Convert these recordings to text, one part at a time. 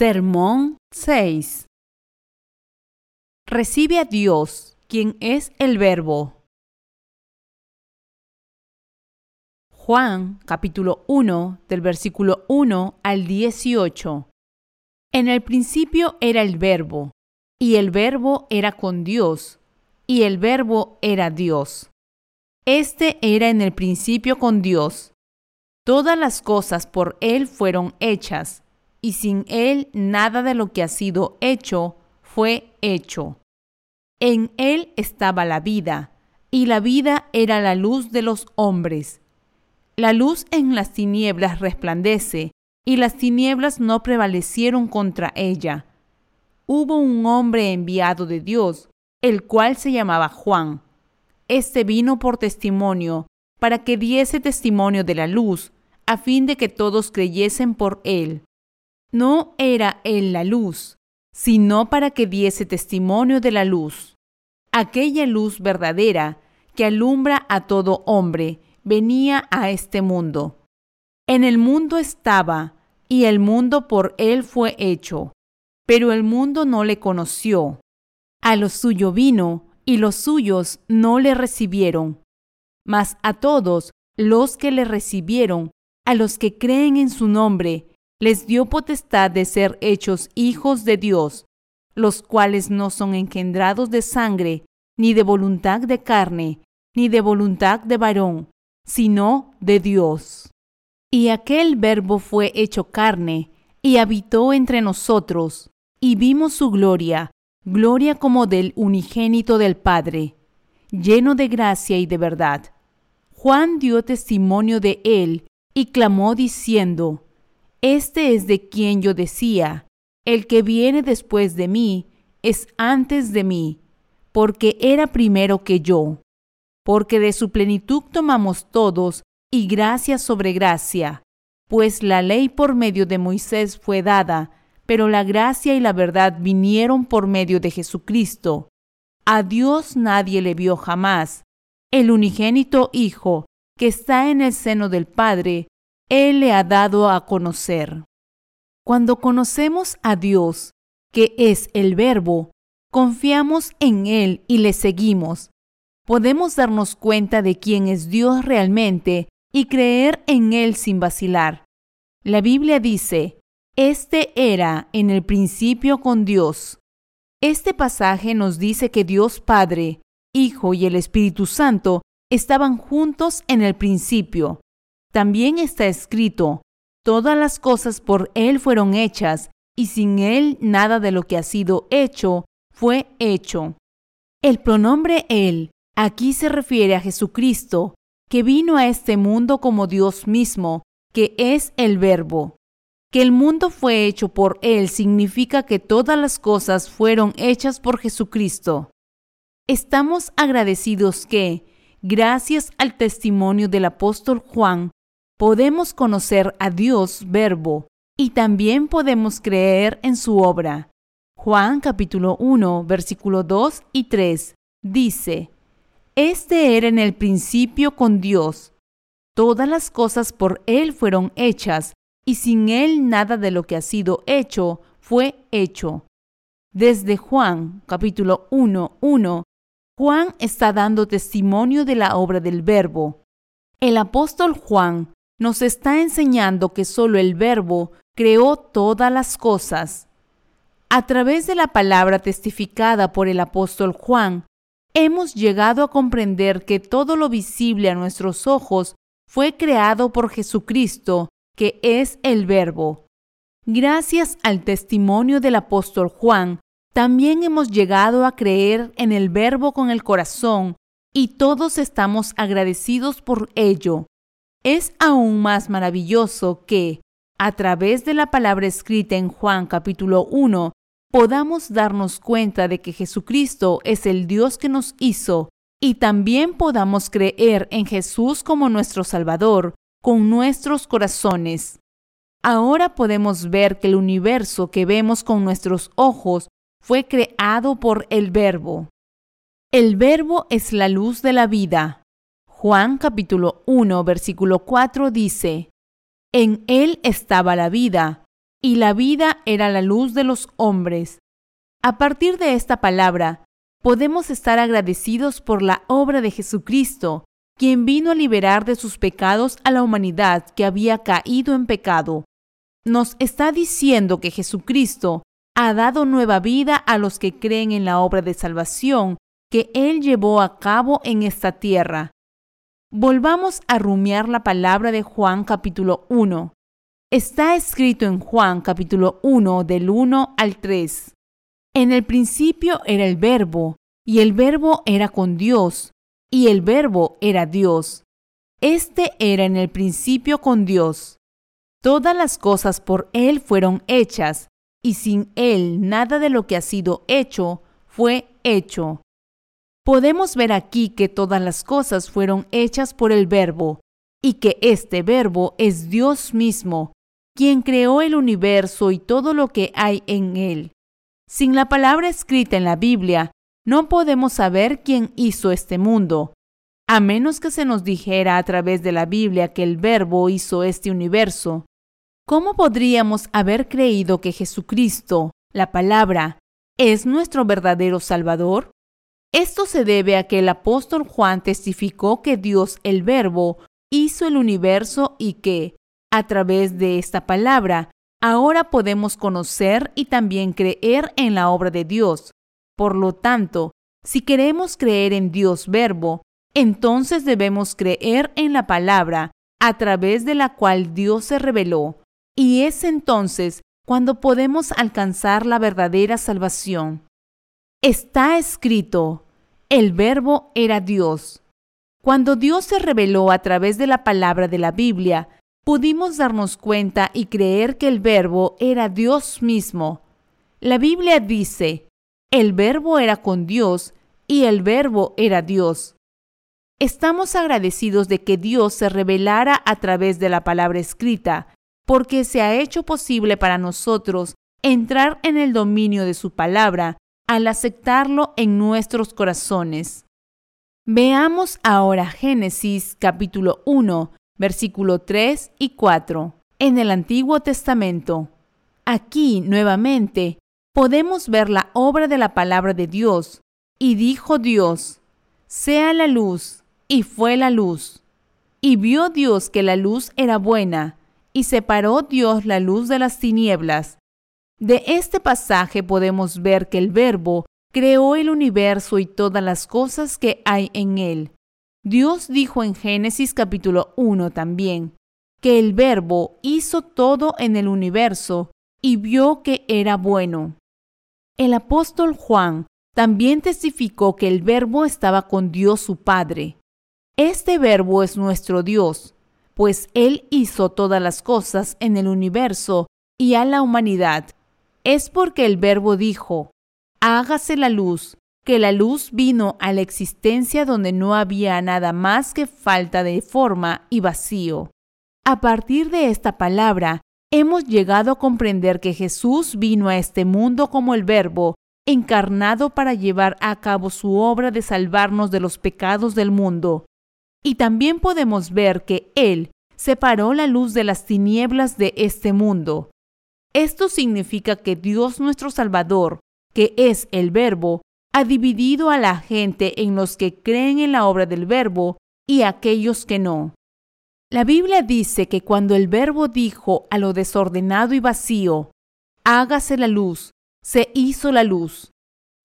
Sermón 6 Recibe a Dios, quien es el Verbo. Juan capítulo 1 del versículo 1 al 18. En el principio era el Verbo, y el Verbo era con Dios, y el Verbo era Dios. Este era en el principio con Dios. Todas las cosas por Él fueron hechas y sin Él nada de lo que ha sido hecho fue hecho. En Él estaba la vida, y la vida era la luz de los hombres. La luz en las tinieblas resplandece, y las tinieblas no prevalecieron contra ella. Hubo un hombre enviado de Dios, el cual se llamaba Juan. Este vino por testimonio, para que diese testimonio de la luz, a fin de que todos creyesen por él. No era él la luz, sino para que diese testimonio de la luz. Aquella luz verdadera que alumbra a todo hombre venía a este mundo. En el mundo estaba, y el mundo por él fue hecho, pero el mundo no le conoció. A lo suyo vino, y los suyos no le recibieron. Mas a todos los que le recibieron, a los que creen en su nombre, les dio potestad de ser hechos hijos de Dios, los cuales no son engendrados de sangre, ni de voluntad de carne, ni de voluntad de varón, sino de Dios. Y aquel verbo fue hecho carne, y habitó entre nosotros, y vimos su gloria, gloria como del unigénito del Padre, lleno de gracia y de verdad. Juan dio testimonio de él, y clamó diciendo, este es de quien yo decía, el que viene después de mí es antes de mí, porque era primero que yo. Porque de su plenitud tomamos todos, y gracia sobre gracia, pues la ley por medio de Moisés fue dada, pero la gracia y la verdad vinieron por medio de Jesucristo. A Dios nadie le vio jamás. El unigénito Hijo, que está en el seno del Padre, él le ha dado a conocer. Cuando conocemos a Dios, que es el Verbo, confiamos en Él y le seguimos. Podemos darnos cuenta de quién es Dios realmente y creer en Él sin vacilar. La Biblia dice, Este era en el principio con Dios. Este pasaje nos dice que Dios Padre, Hijo y el Espíritu Santo estaban juntos en el principio. También está escrito, todas las cosas por Él fueron hechas, y sin Él nada de lo que ha sido hecho fue hecho. El pronombre Él aquí se refiere a Jesucristo, que vino a este mundo como Dios mismo, que es el Verbo. Que el mundo fue hecho por Él significa que todas las cosas fueron hechas por Jesucristo. Estamos agradecidos que, gracias al testimonio del apóstol Juan, podemos conocer a Dios verbo y también podemos creer en su obra. Juan capítulo 1 versículo 2 y 3 dice, Este era en el principio con Dios. Todas las cosas por Él fueron hechas, y sin Él nada de lo que ha sido hecho fue hecho. Desde Juan capítulo 1, 1, Juan está dando testimonio de la obra del Verbo. El apóstol Juan nos está enseñando que solo el Verbo creó todas las cosas. A través de la palabra testificada por el apóstol Juan, hemos llegado a comprender que todo lo visible a nuestros ojos fue creado por Jesucristo, que es el Verbo. Gracias al testimonio del apóstol Juan, también hemos llegado a creer en el Verbo con el corazón y todos estamos agradecidos por ello. Es aún más maravilloso que, a través de la palabra escrita en Juan capítulo 1, podamos darnos cuenta de que Jesucristo es el Dios que nos hizo y también podamos creer en Jesús como nuestro Salvador con nuestros corazones. Ahora podemos ver que el universo que vemos con nuestros ojos fue creado por el Verbo. El Verbo es la luz de la vida. Juan capítulo 1 versículo 4 dice, En él estaba la vida, y la vida era la luz de los hombres. A partir de esta palabra, podemos estar agradecidos por la obra de Jesucristo, quien vino a liberar de sus pecados a la humanidad que había caído en pecado. Nos está diciendo que Jesucristo ha dado nueva vida a los que creen en la obra de salvación que Él llevó a cabo en esta tierra. Volvamos a rumiar la palabra de Juan capítulo 1. Está escrito en Juan capítulo 1 del 1 al 3. En el principio era el verbo, y el verbo era con Dios, y el verbo era Dios. Este era en el principio con Dios. Todas las cosas por Él fueron hechas, y sin Él nada de lo que ha sido hecho fue hecho. Podemos ver aquí que todas las cosas fueron hechas por el verbo, y que este verbo es Dios mismo, quien creó el universo y todo lo que hay en él. Sin la palabra escrita en la Biblia, no podemos saber quién hizo este mundo, a menos que se nos dijera a través de la Biblia que el Verbo hizo este universo. ¿Cómo podríamos haber creído que Jesucristo, la palabra, es nuestro verdadero Salvador? Esto se debe a que el apóstol Juan testificó que Dios el Verbo hizo el universo y que, a través de esta palabra, Ahora podemos conocer y también creer en la obra de Dios. Por lo tanto, si queremos creer en Dios verbo, entonces debemos creer en la palabra a través de la cual Dios se reveló. Y es entonces cuando podemos alcanzar la verdadera salvación. Está escrito, el verbo era Dios. Cuando Dios se reveló a través de la palabra de la Biblia, pudimos darnos cuenta y creer que el verbo era Dios mismo. La Biblia dice, el verbo era con Dios y el verbo era Dios. Estamos agradecidos de que Dios se revelara a través de la palabra escrita, porque se ha hecho posible para nosotros entrar en el dominio de su palabra al aceptarlo en nuestros corazones. Veamos ahora Génesis capítulo 1, versículo 3 y 4, en el Antiguo Testamento. Aquí, nuevamente, podemos ver la obra de la palabra de Dios. Y dijo Dios, sea la luz, y fue la luz. Y vio Dios que la luz era buena, y separó Dios la luz de las tinieblas. De este pasaje podemos ver que el Verbo creó el universo y todas las cosas que hay en él. Dios dijo en Génesis capítulo 1 también, que el verbo hizo todo en el universo y vio que era bueno. El apóstol Juan también testificó que el verbo estaba con Dios su Padre. Este verbo es nuestro Dios, pues Él hizo todas las cosas en el universo y a la humanidad. Es porque el verbo dijo, hágase la luz, que la luz vino a la existencia donde no había nada más que falta de forma y vacío. A partir de esta palabra, hemos llegado a comprender que Jesús vino a este mundo como el Verbo, encarnado para llevar a cabo su obra de salvarnos de los pecados del mundo. Y también podemos ver que Él separó la luz de las tinieblas de este mundo. Esto significa que Dios nuestro Salvador, que es el Verbo, ha dividido a la gente en los que creen en la obra del verbo y aquellos que no. La Biblia dice que cuando el verbo dijo a lo desordenado y vacío, hágase la luz, se hizo la luz.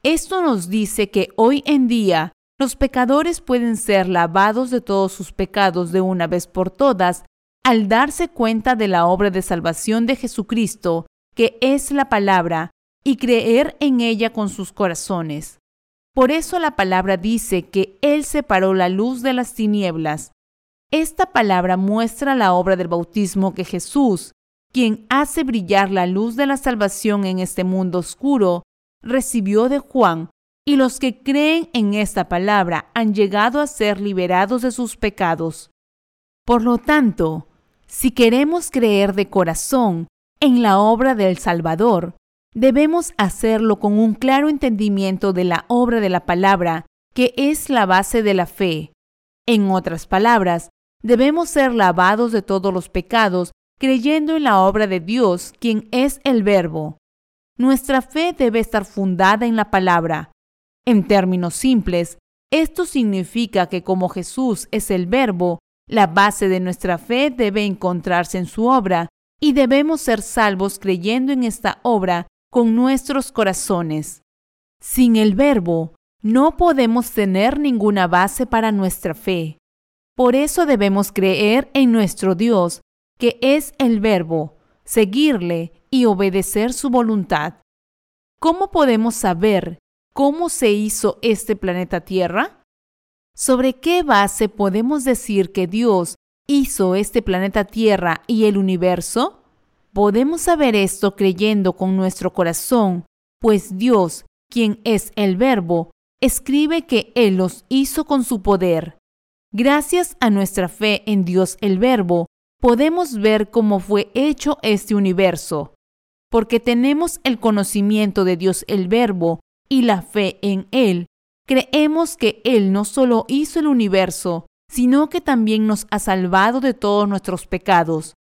Esto nos dice que hoy en día los pecadores pueden ser lavados de todos sus pecados de una vez por todas al darse cuenta de la obra de salvación de Jesucristo, que es la palabra, y creer en ella con sus corazones. Por eso la palabra dice que Él separó la luz de las tinieblas. Esta palabra muestra la obra del bautismo que Jesús, quien hace brillar la luz de la salvación en este mundo oscuro, recibió de Juan, y los que creen en esta palabra han llegado a ser liberados de sus pecados. Por lo tanto, si queremos creer de corazón en la obra del Salvador, debemos hacerlo con un claro entendimiento de la obra de la palabra, que es la base de la fe. En otras palabras, debemos ser lavados de todos los pecados creyendo en la obra de Dios, quien es el Verbo. Nuestra fe debe estar fundada en la palabra. En términos simples, esto significa que como Jesús es el Verbo, la base de nuestra fe debe encontrarse en su obra y debemos ser salvos creyendo en esta obra con nuestros corazones. Sin el Verbo, no podemos tener ninguna base para nuestra fe. Por eso debemos creer en nuestro Dios, que es el Verbo, seguirle y obedecer su voluntad. ¿Cómo podemos saber cómo se hizo este planeta Tierra? ¿Sobre qué base podemos decir que Dios hizo este planeta Tierra y el universo? Podemos saber esto creyendo con nuestro corazón, pues Dios, quien es el Verbo, escribe que Él los hizo con su poder. Gracias a nuestra fe en Dios el Verbo, podemos ver cómo fue hecho este universo. Porque tenemos el conocimiento de Dios el Verbo y la fe en Él, creemos que Él no solo hizo el universo, sino que también nos ha salvado de todos nuestros pecados.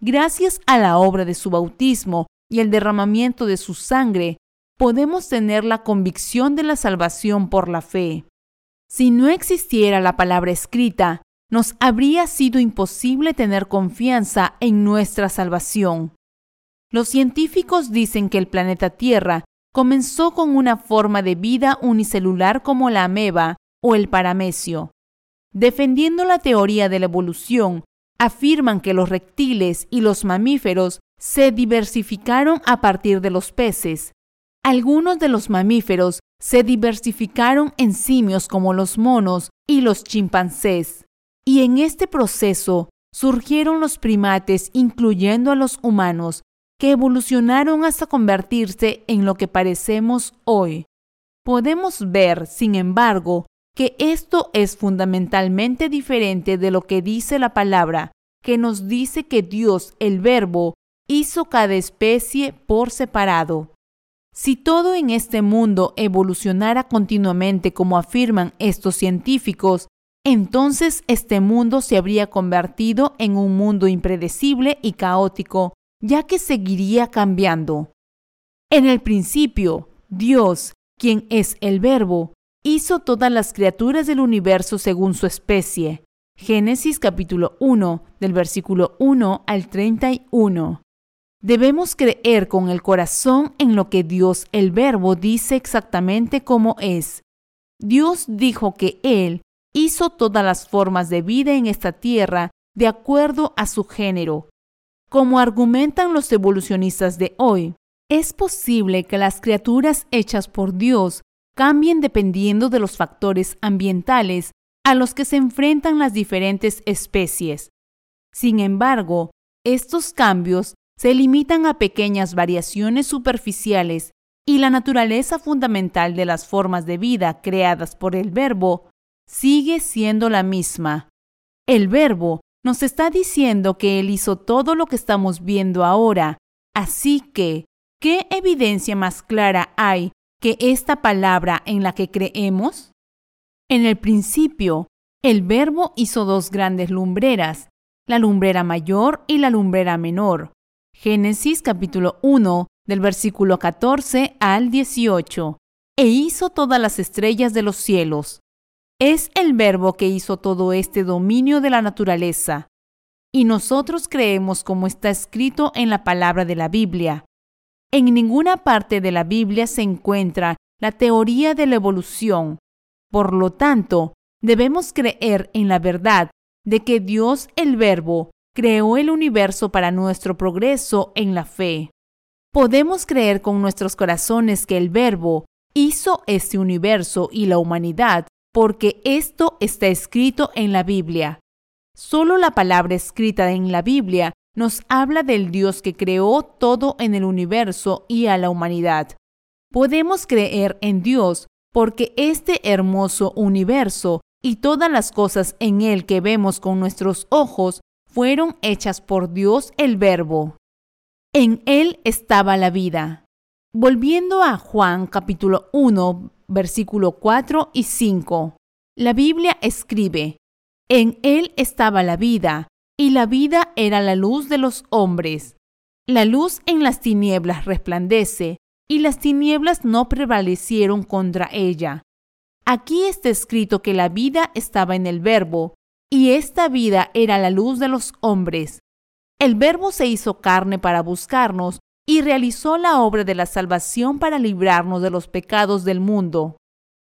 Gracias a la obra de su bautismo y el derramamiento de su sangre, podemos tener la convicción de la salvación por la fe. Si no existiera la palabra escrita, nos habría sido imposible tener confianza en nuestra salvación. Los científicos dicen que el planeta Tierra comenzó con una forma de vida unicelular como la ameba o el paramecio. Defendiendo la teoría de la evolución, afirman que los reptiles y los mamíferos se diversificaron a partir de los peces. Algunos de los mamíferos se diversificaron en simios como los monos y los chimpancés. Y en este proceso surgieron los primates, incluyendo a los humanos, que evolucionaron hasta convertirse en lo que parecemos hoy. Podemos ver, sin embargo, que esto es fundamentalmente diferente de lo que dice la palabra, que nos dice que Dios, el Verbo, hizo cada especie por separado. Si todo en este mundo evolucionara continuamente como afirman estos científicos, entonces este mundo se habría convertido en un mundo impredecible y caótico, ya que seguiría cambiando. En el principio, Dios, quien es el Verbo, hizo todas las criaturas del universo según su especie. Génesis capítulo 1, del versículo 1 al 31. Debemos creer con el corazón en lo que Dios el Verbo dice exactamente como es. Dios dijo que Él hizo todas las formas de vida en esta tierra de acuerdo a su género. Como argumentan los evolucionistas de hoy, es posible que las criaturas hechas por Dios cambien dependiendo de los factores ambientales a los que se enfrentan las diferentes especies. Sin embargo, estos cambios se limitan a pequeñas variaciones superficiales y la naturaleza fundamental de las formas de vida creadas por el verbo sigue siendo la misma. El verbo nos está diciendo que Él hizo todo lo que estamos viendo ahora, así que, ¿qué evidencia más clara hay que esta palabra en la que creemos? En el principio, el verbo hizo dos grandes lumbreras, la lumbrera mayor y la lumbrera menor. Génesis capítulo 1 del versículo 14 al 18. E hizo todas las estrellas de los cielos, es el verbo que hizo todo este dominio de la naturaleza. Y nosotros creemos como está escrito en la palabra de la Biblia. En ninguna parte de la Biblia se encuentra la teoría de la evolución. Por lo tanto, debemos creer en la verdad de que Dios el Verbo creó el universo para nuestro progreso en la fe. Podemos creer con nuestros corazones que el Verbo hizo este universo y la humanidad porque esto está escrito en la Biblia. Solo la palabra escrita en la Biblia nos habla del Dios que creó todo en el universo y a la humanidad. Podemos creer en Dios porque este hermoso universo y todas las cosas en él que vemos con nuestros ojos fueron hechas por Dios el Verbo. En él estaba la vida. Volviendo a Juan capítulo 1, versículo 4 y 5. La Biblia escribe, En él estaba la vida, y la vida era la luz de los hombres. La luz en las tinieblas resplandece, y las tinieblas no prevalecieron contra ella. Aquí está escrito que la vida estaba en el Verbo, y esta vida era la luz de los hombres. El Verbo se hizo carne para buscarnos y realizó la obra de la salvación para librarnos de los pecados del mundo.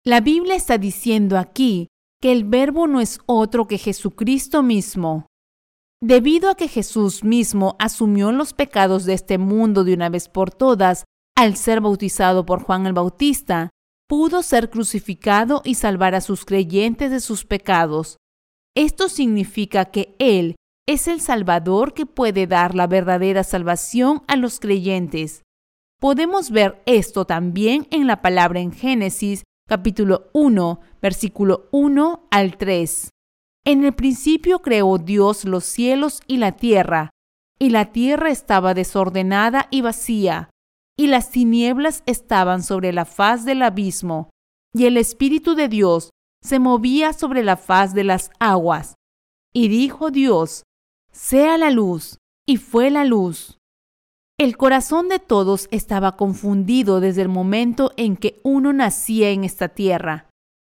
La Biblia está diciendo aquí que el Verbo no es otro que Jesucristo mismo. Debido a que Jesús mismo asumió los pecados de este mundo de una vez por todas al ser bautizado por Juan el Bautista, pudo ser crucificado y salvar a sus creyentes de sus pecados. Esto significa que Él es el Salvador que puede dar la verdadera salvación a los creyentes. Podemos ver esto también en la palabra en Génesis capítulo 1, versículo 1 al 3. En el principio creó Dios los cielos y la tierra, y la tierra estaba desordenada y vacía, y las tinieblas estaban sobre la faz del abismo, y el Espíritu de Dios se movía sobre la faz de las aguas. Y dijo Dios, sea la luz, y fue la luz. El corazón de todos estaba confundido desde el momento en que uno nacía en esta tierra.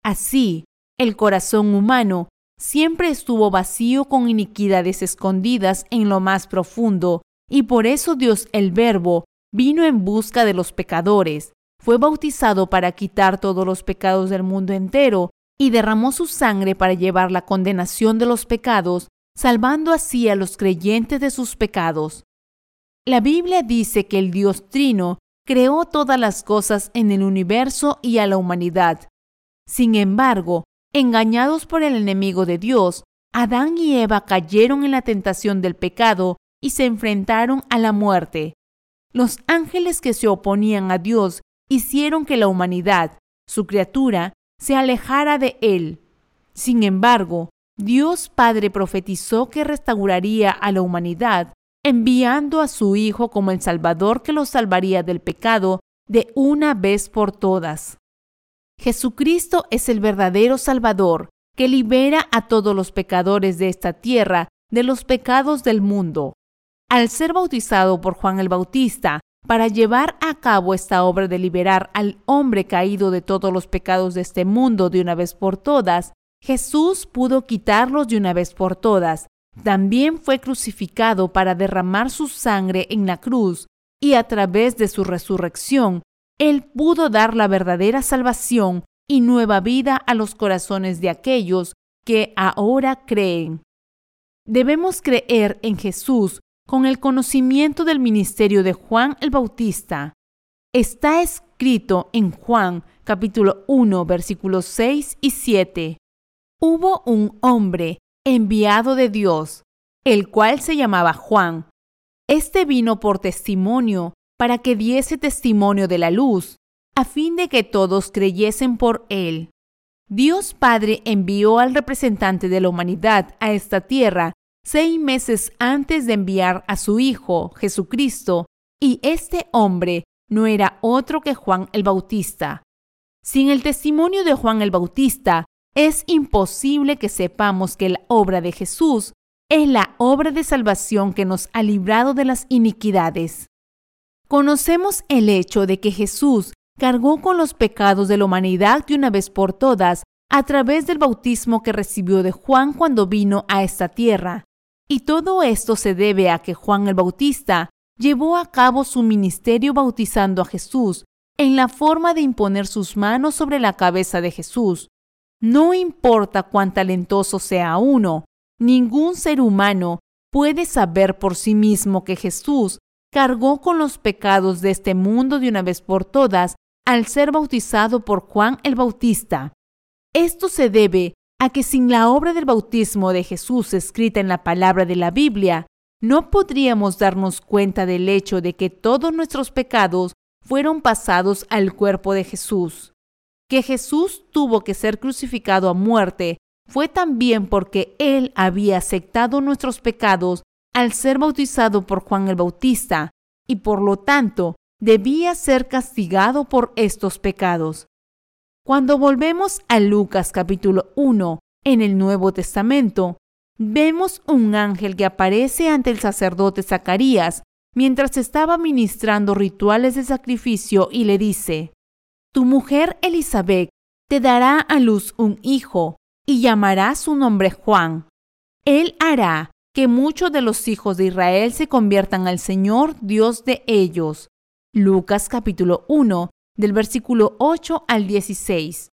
Así, el corazón humano siempre estuvo vacío con iniquidades escondidas en lo más profundo, y por eso Dios el Verbo vino en busca de los pecadores, fue bautizado para quitar todos los pecados del mundo entero, y derramó su sangre para llevar la condenación de los pecados salvando así a los creyentes de sus pecados. La Biblia dice que el Dios Trino creó todas las cosas en el universo y a la humanidad. Sin embargo, engañados por el enemigo de Dios, Adán y Eva cayeron en la tentación del pecado y se enfrentaron a la muerte. Los ángeles que se oponían a Dios hicieron que la humanidad, su criatura, se alejara de él. Sin embargo, Dios Padre profetizó que restauraría a la humanidad, enviando a su Hijo como el Salvador que los salvaría del pecado de una vez por todas. Jesucristo es el verdadero Salvador que libera a todos los pecadores de esta tierra de los pecados del mundo. Al ser bautizado por Juan el Bautista, para llevar a cabo esta obra de liberar al hombre caído de todos los pecados de este mundo de una vez por todas, Jesús pudo quitarlos de una vez por todas. También fue crucificado para derramar su sangre en la cruz y a través de su resurrección, Él pudo dar la verdadera salvación y nueva vida a los corazones de aquellos que ahora creen. Debemos creer en Jesús con el conocimiento del ministerio de Juan el Bautista. Está escrito en Juan capítulo 1 versículos 6 y 7 hubo un hombre enviado de Dios, el cual se llamaba Juan. Este vino por testimonio, para que diese testimonio de la luz, a fin de que todos creyesen por él. Dios Padre envió al representante de la humanidad a esta tierra seis meses antes de enviar a su Hijo, Jesucristo, y este hombre no era otro que Juan el Bautista. Sin el testimonio de Juan el Bautista, es imposible que sepamos que la obra de Jesús es la obra de salvación que nos ha librado de las iniquidades. Conocemos el hecho de que Jesús cargó con los pecados de la humanidad de una vez por todas a través del bautismo que recibió de Juan cuando vino a esta tierra. Y todo esto se debe a que Juan el Bautista llevó a cabo su ministerio bautizando a Jesús en la forma de imponer sus manos sobre la cabeza de Jesús, no importa cuán talentoso sea uno, ningún ser humano puede saber por sí mismo que Jesús cargó con los pecados de este mundo de una vez por todas al ser bautizado por Juan el Bautista. Esto se debe a que sin la obra del bautismo de Jesús escrita en la palabra de la Biblia, no podríamos darnos cuenta del hecho de que todos nuestros pecados fueron pasados al cuerpo de Jesús que Jesús tuvo que ser crucificado a muerte fue también porque Él había aceptado nuestros pecados al ser bautizado por Juan el Bautista y por lo tanto debía ser castigado por estos pecados. Cuando volvemos a Lucas capítulo 1 en el Nuevo Testamento, vemos un ángel que aparece ante el sacerdote Zacarías mientras estaba ministrando rituales de sacrificio y le dice, Tu mujer Elizabeth te dará a luz un hijo y llamará su nombre Juan. Él hará que muchos de los hijos de Israel se conviertan al Señor Dios de ellos. Lucas capítulo 1, del versículo 8 al 16.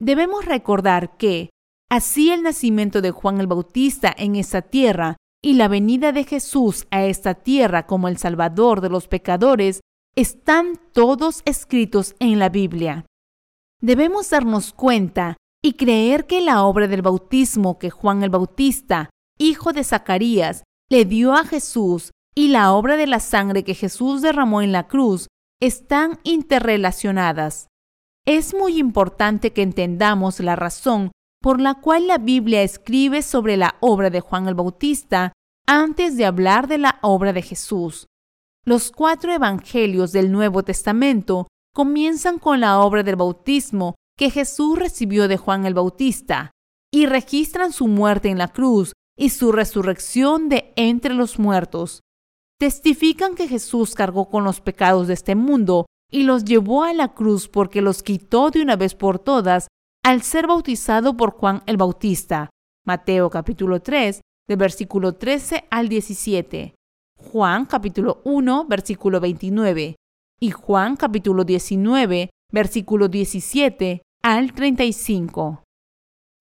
Debemos recordar que, así el nacimiento de Juan el Bautista en esta tierra y la venida de Jesús a esta tierra como el Salvador de los pecadores están todos escritos en la Biblia. Debemos darnos cuenta y creer que la obra del bautismo que Juan el Bautista, hijo de Zacarías, le dio a Jesús y la obra de la sangre que Jesús derramó en la cruz están interrelacionadas. Es muy importante que entendamos la razón por la cual la Biblia escribe sobre la obra de Juan el Bautista antes de hablar de la obra de Jesús. Los cuatro evangelios del Nuevo Testamento comienzan con la obra del bautismo que Jesús recibió de Juan el Bautista y registran su muerte en la cruz y su resurrección de entre los muertos. Testifican que Jesús cargó con los pecados de este mundo y los llevó a la cruz porque los quitó de una vez por todas al ser bautizado por Juan el Bautista. Mateo capítulo 3, de versículo 13 al 17. Juan capítulo 1, versículo 29. Y Juan capítulo 19, versículo 17 al 35.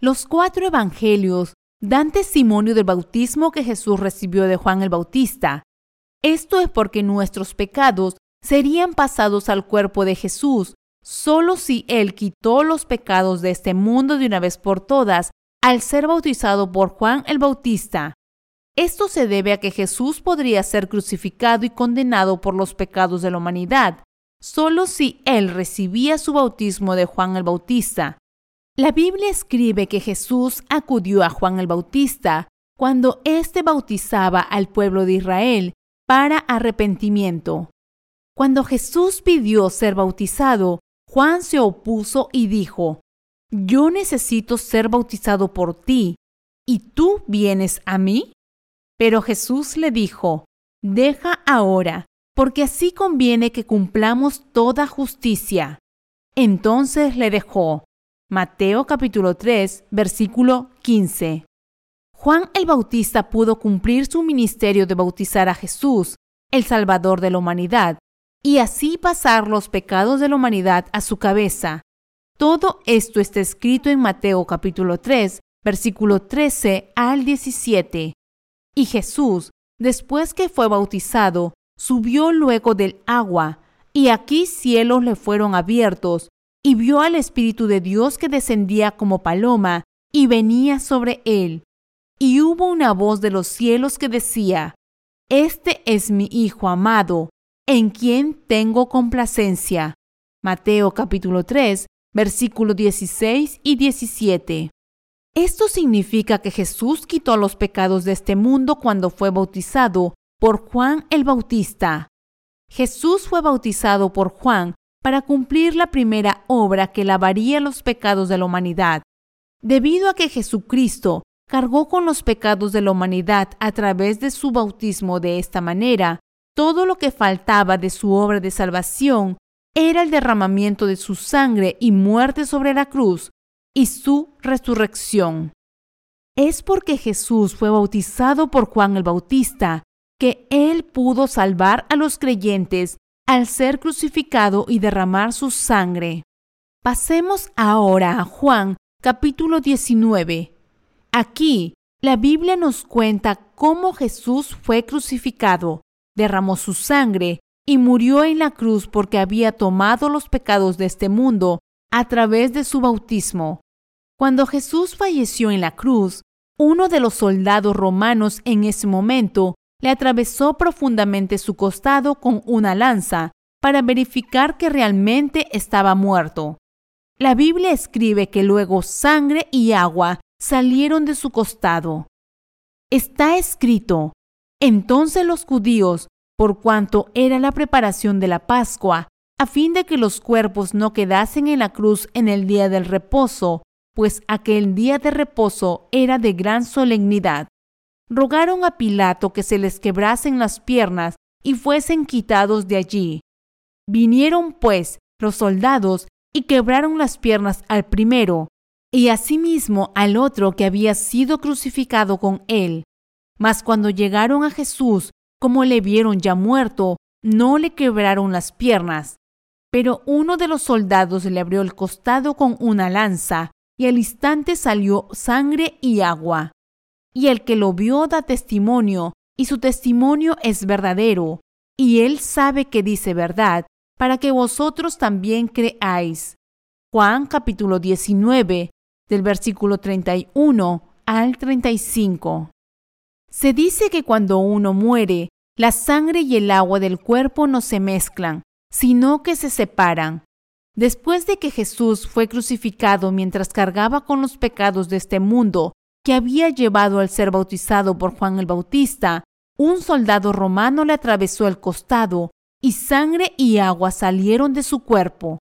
Los cuatro evangelios dan testimonio del bautismo que Jesús recibió de Juan el Bautista. Esto es porque nuestros pecados serían pasados al cuerpo de Jesús solo si Él quitó los pecados de este mundo de una vez por todas al ser bautizado por Juan el Bautista. Esto se debe a que Jesús podría ser crucificado y condenado por los pecados de la humanidad, solo si él recibía su bautismo de Juan el Bautista. La Biblia escribe que Jesús acudió a Juan el Bautista cuando éste bautizaba al pueblo de Israel para arrepentimiento. Cuando Jesús pidió ser bautizado, Juan se opuso y dijo, Yo necesito ser bautizado por ti, ¿y tú vienes a mí? Pero Jesús le dijo, Deja ahora, porque así conviene que cumplamos toda justicia. Entonces le dejó. Mateo capítulo 3, versículo 15. Juan el Bautista pudo cumplir su ministerio de bautizar a Jesús, el Salvador de la humanidad, y así pasar los pecados de la humanidad a su cabeza. Todo esto está escrito en Mateo capítulo 3, versículo 13 al 17. Y Jesús, después que fue bautizado, subió luego del agua, y aquí cielos le fueron abiertos, y vio al Espíritu de Dios que descendía como paloma y venía sobre él. Y hubo una voz de los cielos que decía, Este es mi Hijo amado, en quien tengo complacencia. Mateo capítulo 3, versículos 16 y 17. Esto significa que Jesús quitó los pecados de este mundo cuando fue bautizado por Juan el Bautista. Jesús fue bautizado por Juan para cumplir la primera obra que lavaría los pecados de la humanidad. Debido a que Jesucristo cargó con los pecados de la humanidad a través de su bautismo de esta manera, todo lo que faltaba de su obra de salvación era el derramamiento de su sangre y muerte sobre la cruz y su resurrección. Es porque Jesús fue bautizado por Juan el Bautista que Él pudo salvar a los creyentes al ser crucificado y derramar su sangre. Pasemos ahora a Juan capítulo 19. Aquí la Biblia nos cuenta cómo Jesús fue crucificado, derramó su sangre y murió en la cruz porque había tomado los pecados de este mundo a través de su bautismo. Cuando Jesús falleció en la cruz, uno de los soldados romanos en ese momento le atravesó profundamente su costado con una lanza para verificar que realmente estaba muerto. La Biblia escribe que luego sangre y agua salieron de su costado. Está escrito, entonces los judíos, por cuanto era la preparación de la Pascua, a fin de que los cuerpos no quedasen en la cruz en el día del reposo, pues aquel día de reposo era de gran solemnidad. rogaron a Pilato que se les quebrasen las piernas y fuesen quitados de allí. Vinieron, pues, los soldados y quebraron las piernas al primero, y asimismo al otro que había sido crucificado con él. Mas cuando llegaron a Jesús, como le vieron ya muerto, no le quebraron las piernas. Pero uno de los soldados le abrió el costado con una lanza, y al instante salió sangre y agua. Y el que lo vio da testimonio, y su testimonio es verdadero, y él sabe que dice verdad, para que vosotros también creáis. Juan capítulo 19, del versículo 31 al 35. Se dice que cuando uno muere, la sangre y el agua del cuerpo no se mezclan, sino que se separan. Después de que Jesús fue crucificado mientras cargaba con los pecados de este mundo que había llevado al ser bautizado por Juan el Bautista, un soldado romano le atravesó el costado y sangre y agua salieron de su cuerpo.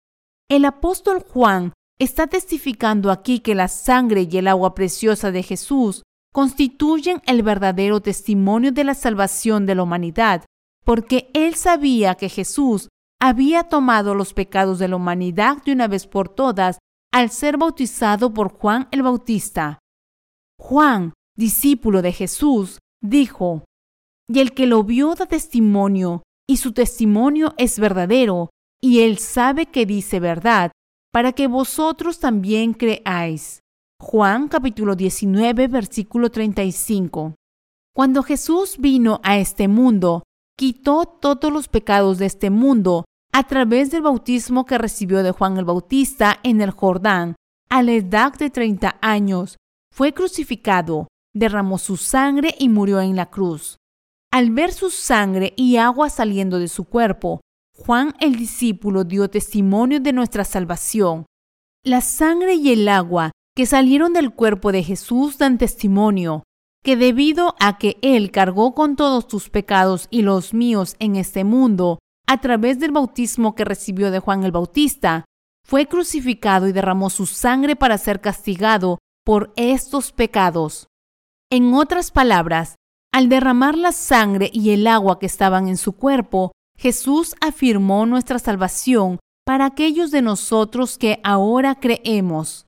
El apóstol Juan está testificando aquí que la sangre y el agua preciosa de Jesús constituyen el verdadero testimonio de la salvación de la humanidad, porque él sabía que Jesús había tomado los pecados de la humanidad de una vez por todas al ser bautizado por Juan el Bautista. Juan, discípulo de Jesús, dijo, y el que lo vio da testimonio, y su testimonio es verdadero, y él sabe que dice verdad, para que vosotros también creáis. Juan capítulo 19 versículo 35. Cuando Jesús vino a este mundo, quitó todos los pecados de este mundo a través del bautismo que recibió de Juan el Bautista en el Jordán, a la edad de 30 años. Fue crucificado, derramó su sangre y murió en la cruz. Al ver su sangre y agua saliendo de su cuerpo, Juan el discípulo dio testimonio de nuestra salvación. La sangre y el agua que salieron del cuerpo de Jesús dan testimonio que debido a que Él cargó con todos tus pecados y los míos en este mundo, a través del bautismo que recibió de Juan el Bautista, fue crucificado y derramó su sangre para ser castigado por estos pecados. En otras palabras, al derramar la sangre y el agua que estaban en su cuerpo, Jesús afirmó nuestra salvación para aquellos de nosotros que ahora creemos.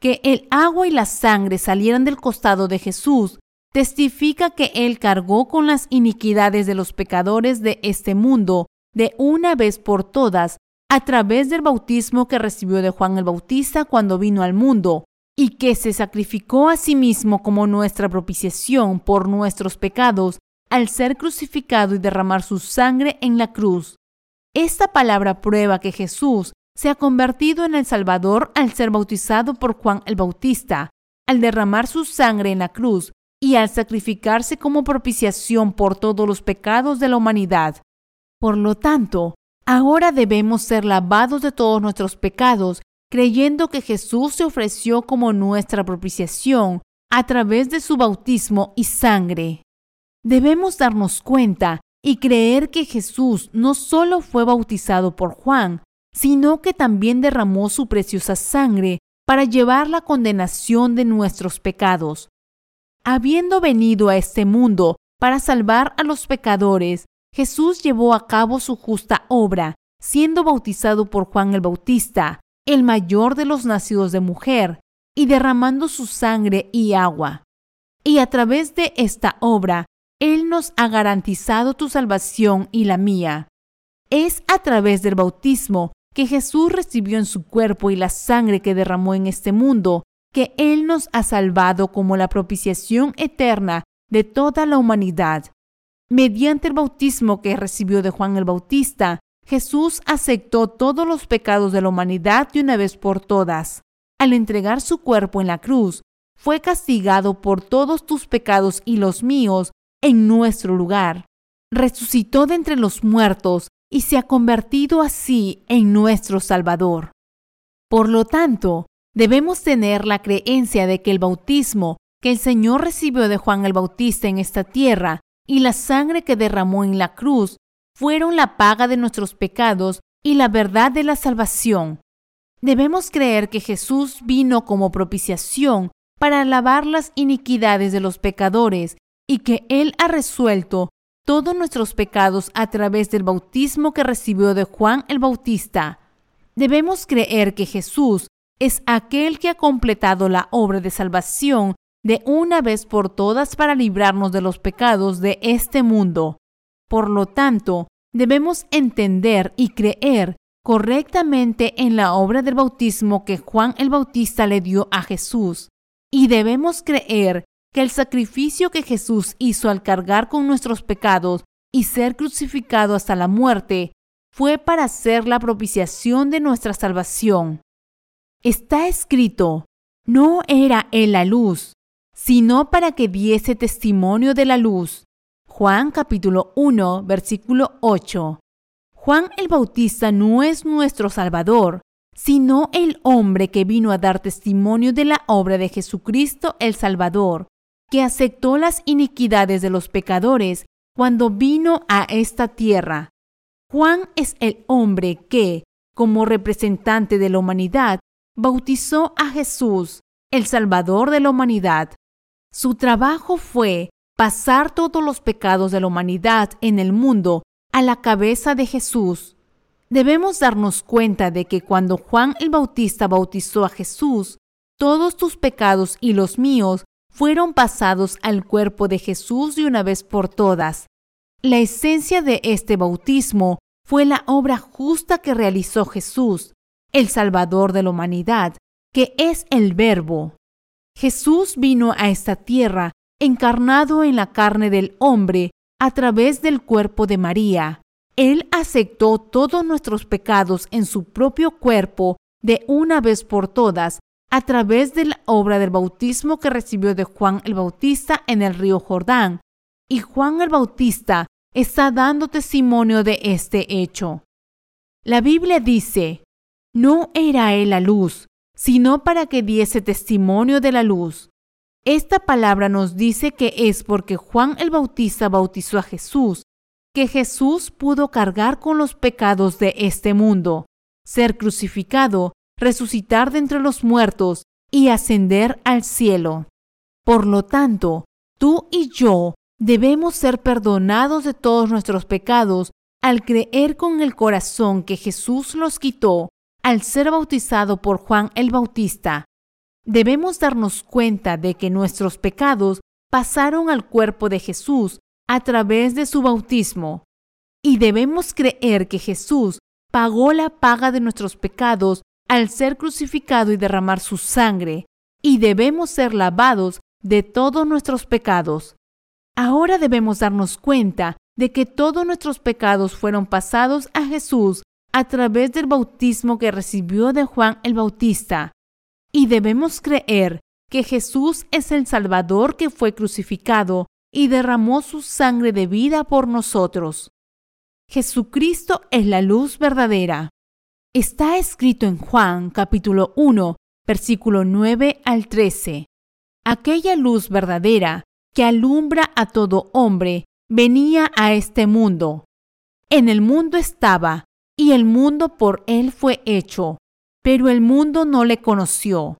Que el agua y la sangre salieran del costado de Jesús testifica que Él cargó con las iniquidades de los pecadores de este mundo de una vez por todas a través del bautismo que recibió de Juan el Bautista cuando vino al mundo, y que se sacrificó a sí mismo como nuestra propiciación por nuestros pecados al ser crucificado y derramar su sangre en la cruz. Esta palabra prueba que Jesús se ha convertido en el Salvador al ser bautizado por Juan el Bautista, al derramar su sangre en la cruz y al sacrificarse como propiciación por todos los pecados de la humanidad. Por lo tanto, ahora debemos ser lavados de todos nuestros pecados, creyendo que Jesús se ofreció como nuestra propiciación a través de su bautismo y sangre. Debemos darnos cuenta y creer que Jesús no solo fue bautizado por Juan, sino que también derramó su preciosa sangre para llevar la condenación de nuestros pecados. Habiendo venido a este mundo para salvar a los pecadores, Jesús llevó a cabo su justa obra, siendo bautizado por Juan el Bautista, el mayor de los nacidos de mujer, y derramando su sangre y agua. Y a través de esta obra, él nos ha garantizado tu salvación y la mía. Es a través del bautismo que Jesús recibió en su cuerpo y la sangre que derramó en este mundo que Él nos ha salvado como la propiciación eterna de toda la humanidad. Mediante el bautismo que recibió de Juan el Bautista, Jesús aceptó todos los pecados de la humanidad de una vez por todas. Al entregar su cuerpo en la cruz, fue castigado por todos tus pecados y los míos en nuestro lugar. Resucitó de entre los muertos y se ha convertido así en nuestro Salvador. Por lo tanto, debemos tener la creencia de que el bautismo que el Señor recibió de Juan el Bautista en esta tierra y la sangre que derramó en la cruz fueron la paga de nuestros pecados y la verdad de la salvación. Debemos creer que Jesús vino como propiciación para lavar las iniquidades de los pecadores y que Él ha resuelto todos nuestros pecados a través del bautismo que recibió de Juan el Bautista. Debemos creer que Jesús es aquel que ha completado la obra de salvación de una vez por todas para librarnos de los pecados de este mundo. Por lo tanto, debemos entender y creer correctamente en la obra del bautismo que Juan el Bautista le dio a Jesús. Y debemos creer que el sacrificio que Jesús hizo al cargar con nuestros pecados y ser crucificado hasta la muerte fue para hacer la propiciación de nuestra salvación. Está escrito, no era Él la luz, sino para que diese testimonio de la luz. Juan capítulo 1, versículo 8. Juan el Bautista no es nuestro Salvador, sino el hombre que vino a dar testimonio de la obra de Jesucristo el Salvador, que aceptó las iniquidades de los pecadores cuando vino a esta tierra. Juan es el hombre que, como representante de la humanidad, bautizó a Jesús, el Salvador de la humanidad. Su trabajo fue pasar todos los pecados de la humanidad en el mundo a la cabeza de Jesús. Debemos darnos cuenta de que cuando Juan el Bautista bautizó a Jesús, todos tus pecados y los míos fueron pasados al cuerpo de Jesús de una vez por todas. La esencia de este bautismo fue la obra justa que realizó Jesús, el Salvador de la humanidad, que es el Verbo. Jesús vino a esta tierra encarnado en la carne del hombre a través del cuerpo de María. Él aceptó todos nuestros pecados en su propio cuerpo de una vez por todas a través de la obra del bautismo que recibió de Juan el Bautista en el río Jordán. Y Juan el Bautista está dando testimonio de este hecho. La Biblia dice, no era él la luz, sino para que diese testimonio de la luz. Esta palabra nos dice que es porque Juan el Bautista bautizó a Jesús, que Jesús pudo cargar con los pecados de este mundo, ser crucificado, resucitar de entre los muertos y ascender al cielo. Por lo tanto, tú y yo debemos ser perdonados de todos nuestros pecados al creer con el corazón que Jesús los quitó al ser bautizado por Juan el Bautista, debemos darnos cuenta de que nuestros pecados pasaron al cuerpo de Jesús a través de su bautismo. Y debemos creer que Jesús pagó la paga de nuestros pecados al ser crucificado y derramar su sangre, y debemos ser lavados de todos nuestros pecados. Ahora debemos darnos cuenta de que todos nuestros pecados fueron pasados a Jesús a través del bautismo que recibió de Juan el Bautista. Y debemos creer que Jesús es el Salvador que fue crucificado y derramó su sangre de vida por nosotros. Jesucristo es la luz verdadera. Está escrito en Juan capítulo 1, versículo 9 al 13. Aquella luz verdadera que alumbra a todo hombre venía a este mundo. En el mundo estaba, y el mundo por él fue hecho, pero el mundo no le conoció.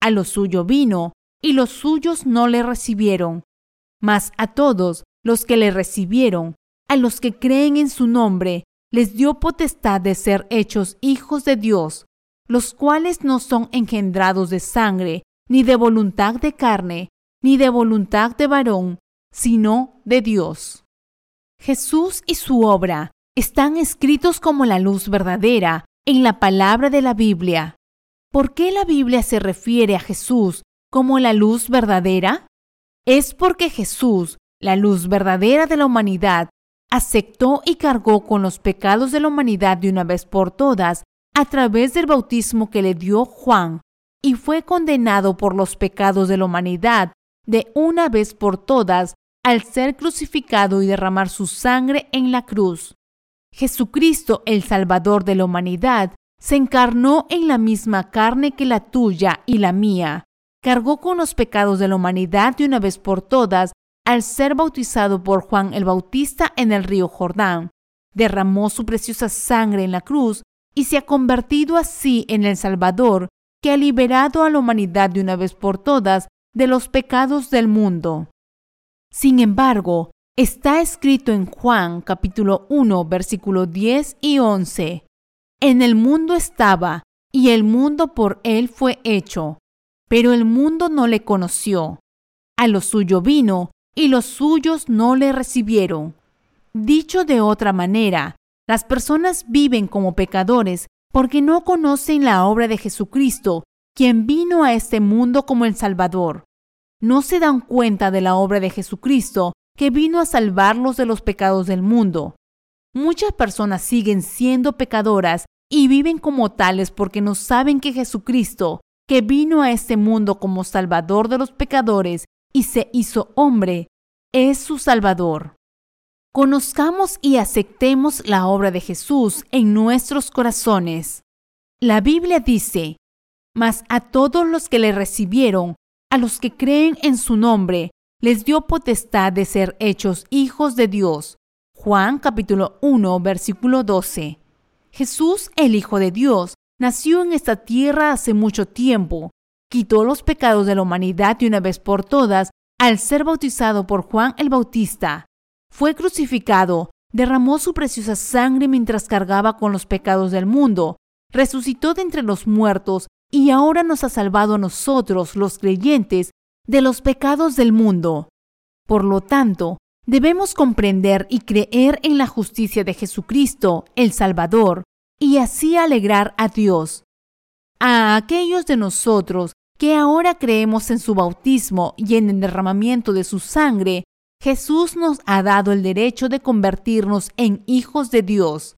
A lo suyo vino, y los suyos no le recibieron. Mas a todos los que le recibieron, a los que creen en su nombre, les dio potestad de ser hechos hijos de Dios, los cuales no son engendrados de sangre, ni de voluntad de carne, ni de voluntad de varón, sino de Dios. Jesús y su obra están escritos como la luz verdadera en la palabra de la Biblia. ¿Por qué la Biblia se refiere a Jesús como la luz verdadera? Es porque Jesús, la luz verdadera de la humanidad, aceptó y cargó con los pecados de la humanidad de una vez por todas a través del bautismo que le dio Juan y fue condenado por los pecados de la humanidad de una vez por todas al ser crucificado y derramar su sangre en la cruz. Jesucristo, el Salvador de la humanidad, se encarnó en la misma carne que la tuya y la mía. Cargó con los pecados de la humanidad de una vez por todas al ser bautizado por Juan el Bautista en el río Jordán. Derramó su preciosa sangre en la cruz y se ha convertido así en el Salvador que ha liberado a la humanidad de una vez por todas de los pecados del mundo. Sin embargo, está escrito en Juan capítulo 1 versículo 10 y 11. En el mundo estaba, y el mundo por él fue hecho, pero el mundo no le conoció. A lo suyo vino, y los suyos no le recibieron. Dicho de otra manera, las personas viven como pecadores porque no conocen la obra de Jesucristo, quien vino a este mundo como el Salvador. No se dan cuenta de la obra de Jesucristo, que vino a salvarlos de los pecados del mundo. Muchas personas siguen siendo pecadoras y viven como tales porque no saben que Jesucristo, que vino a este mundo como Salvador de los pecadores y se hizo hombre, es su Salvador. Conozcamos y aceptemos la obra de Jesús en nuestros corazones. La Biblia dice, mas a todos los que le recibieron, a los que creen en su nombre, les dio potestad de ser hechos hijos de Dios. Juan capítulo 1 versículo 12. Jesús, el Hijo de Dios, nació en esta tierra hace mucho tiempo, quitó los pecados de la humanidad de una vez por todas al ser bautizado por Juan el Bautista. Fue crucificado, derramó su preciosa sangre mientras cargaba con los pecados del mundo, resucitó de entre los muertos y ahora nos ha salvado a nosotros, los creyentes, de los pecados del mundo. Por lo tanto, debemos comprender y creer en la justicia de Jesucristo, el Salvador, y así alegrar a Dios. A aquellos de nosotros que ahora creemos en su bautismo y en el derramamiento de su sangre, Jesús nos ha dado el derecho de convertirnos en hijos de Dios.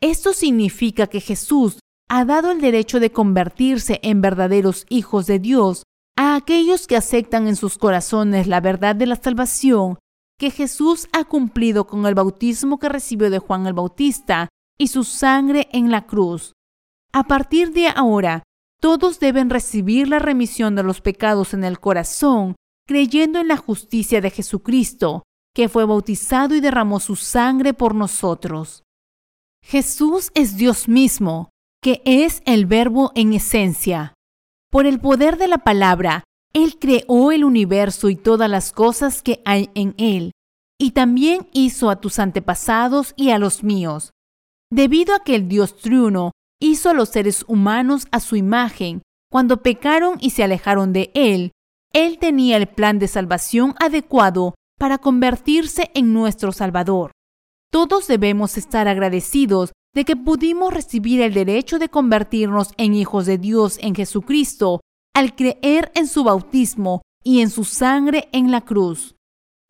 Esto significa que Jesús ha dado el derecho de convertirse en verdaderos hijos de Dios a aquellos que aceptan en sus corazones la verdad de la salvación que Jesús ha cumplido con el bautismo que recibió de Juan el Bautista y su sangre en la cruz. A partir de ahora, todos deben recibir la remisión de los pecados en el corazón, creyendo en la justicia de Jesucristo, que fue bautizado y derramó su sangre por nosotros. Jesús es Dios mismo, que es el verbo en esencia. Por el poder de la palabra, él creó el universo y todas las cosas que hay en él, y también hizo a tus antepasados y a los míos. Debido a que el Dios triuno hizo a los seres humanos a su imagen, cuando pecaron y se alejaron de Él, Él tenía el plan de salvación adecuado para convertirse en nuestro Salvador. Todos debemos estar agradecidos de que pudimos recibir el derecho de convertirnos en hijos de Dios en Jesucristo al creer en su bautismo y en su sangre en la cruz.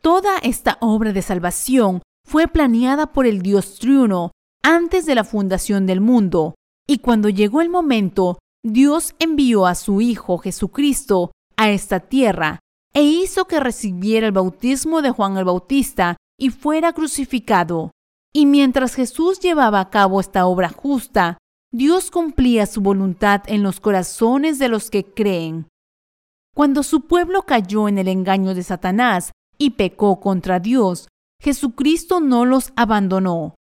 Toda esta obra de salvación fue planeada por el Dios triuno antes de la fundación del mundo, y cuando llegó el momento, Dios envió a su Hijo Jesucristo a esta tierra e hizo que recibiera el bautismo de Juan el Bautista y fuera crucificado. Y mientras Jesús llevaba a cabo esta obra justa, Dios cumplía su voluntad en los corazones de los que creen. Cuando su pueblo cayó en el engaño de Satanás y pecó contra Dios, Jesucristo no los abandonó.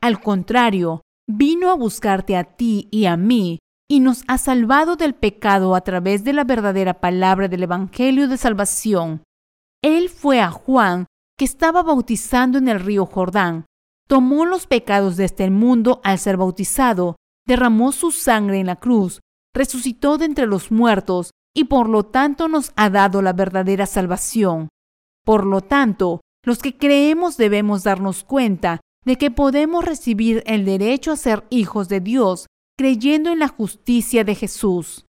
Al contrario, vino a buscarte a ti y a mí y nos ha salvado del pecado a través de la verdadera palabra del Evangelio de Salvación. Él fue a Juan, que estaba bautizando en el río Jordán, tomó los pecados de este mundo al ser bautizado derramó su sangre en la cruz, resucitó de entre los muertos y por lo tanto nos ha dado la verdadera salvación. Por lo tanto, los que creemos debemos darnos cuenta de que podemos recibir el derecho a ser hijos de Dios creyendo en la justicia de Jesús.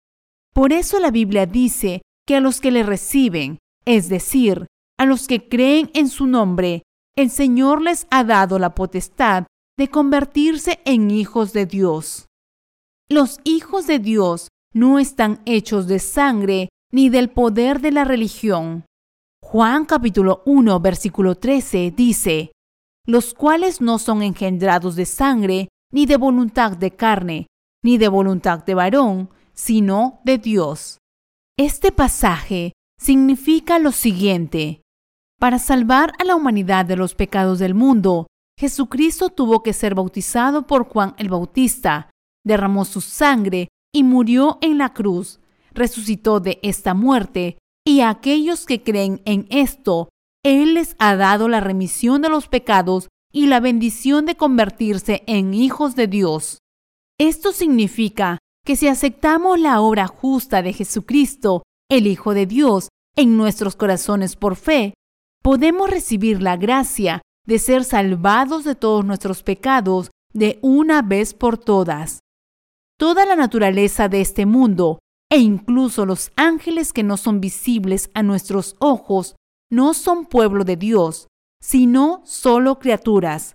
Por eso la Biblia dice que a los que le reciben, es decir, a los que creen en su nombre, el Señor les ha dado la potestad de convertirse en hijos de Dios. Los hijos de Dios no están hechos de sangre ni del poder de la religión. Juan capítulo 1 versículo 13 dice, los cuales no son engendrados de sangre, ni de voluntad de carne, ni de voluntad de varón, sino de Dios. Este pasaje significa lo siguiente. Para salvar a la humanidad de los pecados del mundo, Jesucristo tuvo que ser bautizado por Juan el Bautista, derramó su sangre y murió en la cruz, resucitó de esta muerte, y aquellos que creen en esto Él les ha dado la remisión de los pecados y la bendición de convertirse en hijos de Dios. Esto significa que si aceptamos la obra justa de Jesucristo, el Hijo de Dios, en nuestros corazones por fe, podemos recibir la gracia de ser salvados de todos nuestros pecados de una vez por todas. Toda la naturaleza de este mundo, e incluso los ángeles que no son visibles a nuestros ojos, no son pueblo de Dios, sino solo criaturas.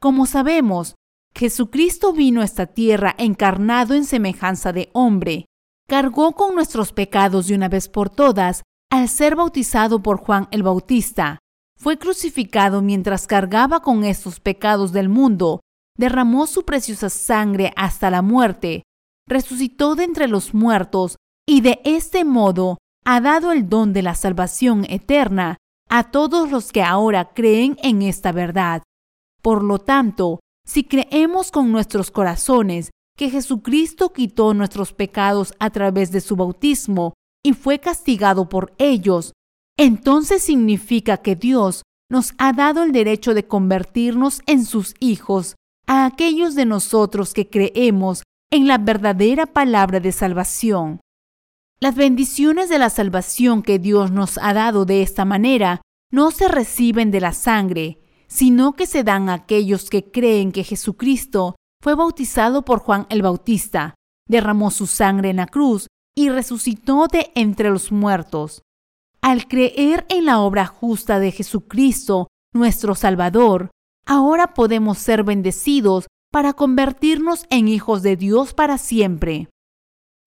Como sabemos, Jesucristo vino a esta tierra encarnado en semejanza de hombre, cargó con nuestros pecados de una vez por todas al ser bautizado por Juan el Bautista. Fue crucificado mientras cargaba con estos pecados del mundo, derramó su preciosa sangre hasta la muerte, resucitó de entre los muertos y de este modo ha dado el don de la salvación eterna a todos los que ahora creen en esta verdad. Por lo tanto, si creemos con nuestros corazones que Jesucristo quitó nuestros pecados a través de su bautismo y fue castigado por ellos, entonces significa que Dios nos ha dado el derecho de convertirnos en sus hijos a aquellos de nosotros que creemos en la verdadera palabra de salvación. Las bendiciones de la salvación que Dios nos ha dado de esta manera no se reciben de la sangre, sino que se dan a aquellos que creen que Jesucristo fue bautizado por Juan el Bautista, derramó su sangre en la cruz y resucitó de entre los muertos. Al creer en la obra justa de Jesucristo, nuestro Salvador, ahora podemos ser bendecidos para convertirnos en hijos de Dios para siempre.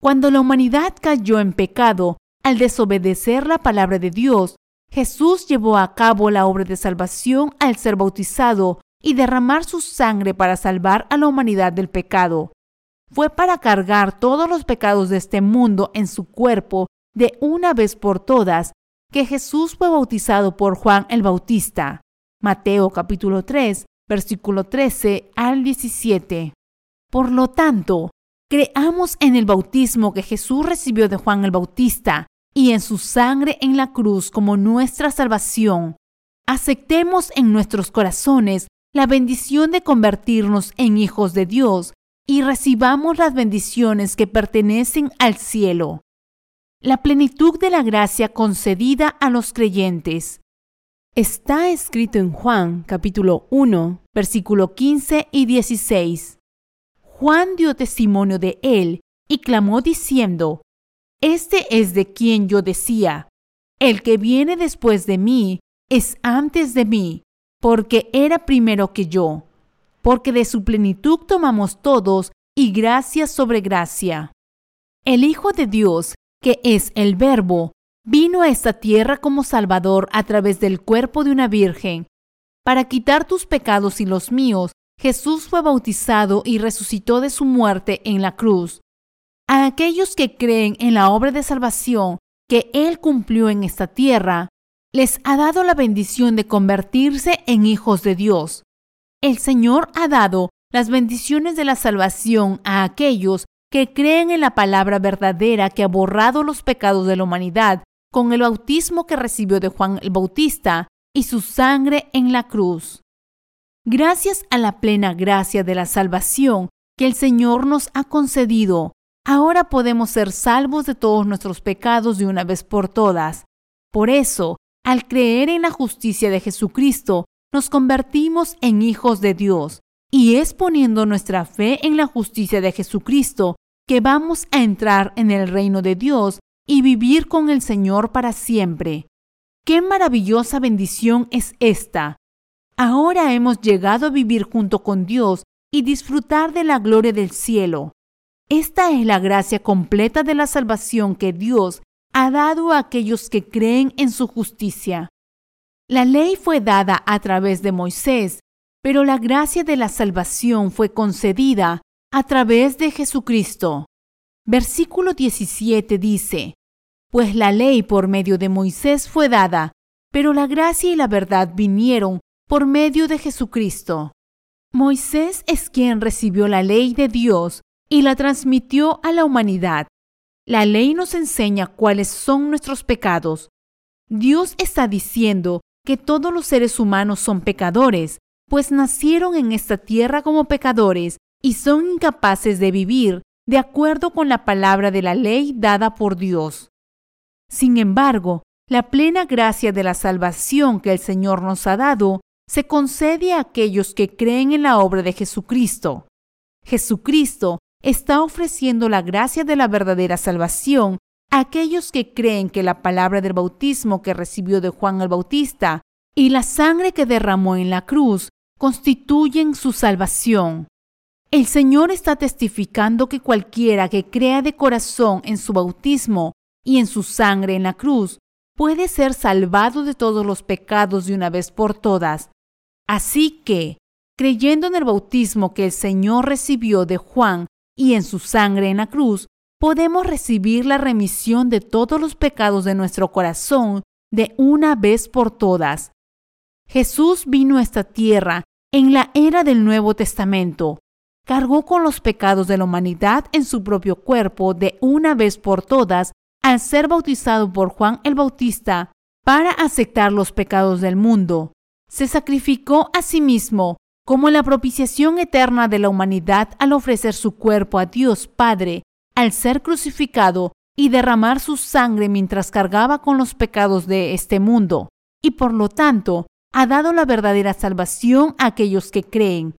Cuando la humanidad cayó en pecado al desobedecer la palabra de Dios, Jesús llevó a cabo la obra de salvación al ser bautizado y derramar su sangre para salvar a la humanidad del pecado. Fue para cargar todos los pecados de este mundo en su cuerpo de una vez por todas que Jesús fue bautizado por Juan el Bautista. Mateo capítulo 3, versículo 13 al 17. Por lo tanto, creamos en el bautismo que Jesús recibió de Juan el Bautista y en su sangre en la cruz como nuestra salvación, aceptemos en nuestros corazones la bendición de convertirnos en hijos de Dios y recibamos las bendiciones que pertenecen al cielo. La plenitud de la gracia concedida a los creyentes. Está escrito en Juan capítulo 1, versículo 15 y 16. Juan dio testimonio de él y clamó diciendo, este es de quien yo decía, el que viene después de mí es antes de mí, porque era primero que yo, porque de su plenitud tomamos todos y gracia sobre gracia. El Hijo de Dios, que es el Verbo, vino a esta tierra como Salvador a través del cuerpo de una virgen. Para quitar tus pecados y los míos, Jesús fue bautizado y resucitó de su muerte en la cruz a aquellos que creen en la obra de salvación que Él cumplió en esta tierra, les ha dado la bendición de convertirse en hijos de Dios. El Señor ha dado las bendiciones de la salvación a aquellos que creen en la palabra verdadera que ha borrado los pecados de la humanidad con el bautismo que recibió de Juan el Bautista y su sangre en la cruz. Gracias a la plena gracia de la salvación que el Señor nos ha concedido, ahora podemos ser salvos de todos nuestros pecados de una vez por todas. Por eso, al creer en la justicia de Jesucristo, nos convertimos en hijos de Dios. Y es poniendo nuestra fe en la justicia de Jesucristo que vamos a entrar en el reino de Dios y vivir con el Señor para siempre. ¡Qué maravillosa bendición es esta! Ahora hemos llegado a vivir junto con Dios y disfrutar de la gloria del cielo. Esta es la gracia completa de la salvación que Dios ha dado a aquellos que creen en su justicia. La ley fue dada a través de Moisés, pero la gracia de la salvación fue concedida a través de Jesucristo. Versículo 17 dice, Pues la ley por medio de Moisés fue dada, pero la gracia y la verdad vinieron por medio de Jesucristo. Moisés es quien recibió la ley de Dios y la transmitió a la humanidad. La ley nos enseña cuáles son nuestros pecados. Dios está diciendo que todos los seres humanos son pecadores, pues nacieron en esta tierra como pecadores y son incapaces de vivir de acuerdo con la palabra de la ley dada por Dios. Sin embargo, la plena gracia de la salvación que el Señor nos ha dado se concede a aquellos que creen en la obra de Jesucristo. Jesucristo está ofreciendo la gracia de la verdadera salvación aquellos que creen que la palabra del bautismo que recibió de Juan el Bautista y la sangre que derramó en la cruz constituyen su salvación. El Señor está testificando que cualquiera que crea de corazón en su bautismo y en su sangre en la cruz puede ser salvado de todos los pecados de una vez por todas. Así que, creyendo en el bautismo que el Señor recibió de Juan y en su sangre en la cruz, podemos recibir la remisión de todos los pecados de nuestro corazón de una vez por todas. Jesús vino a esta tierra en la era del Nuevo Testamento cargó con los pecados de la humanidad en su propio cuerpo de una vez por todas al ser bautizado por Juan el Bautista para aceptar los pecados del mundo. Se sacrificó a sí mismo como la propiciación eterna de la humanidad al ofrecer su cuerpo a Dios Padre, al ser crucificado y derramar su sangre mientras cargaba con los pecados de este mundo, y por lo tanto ha dado la verdadera salvación a aquellos que creen.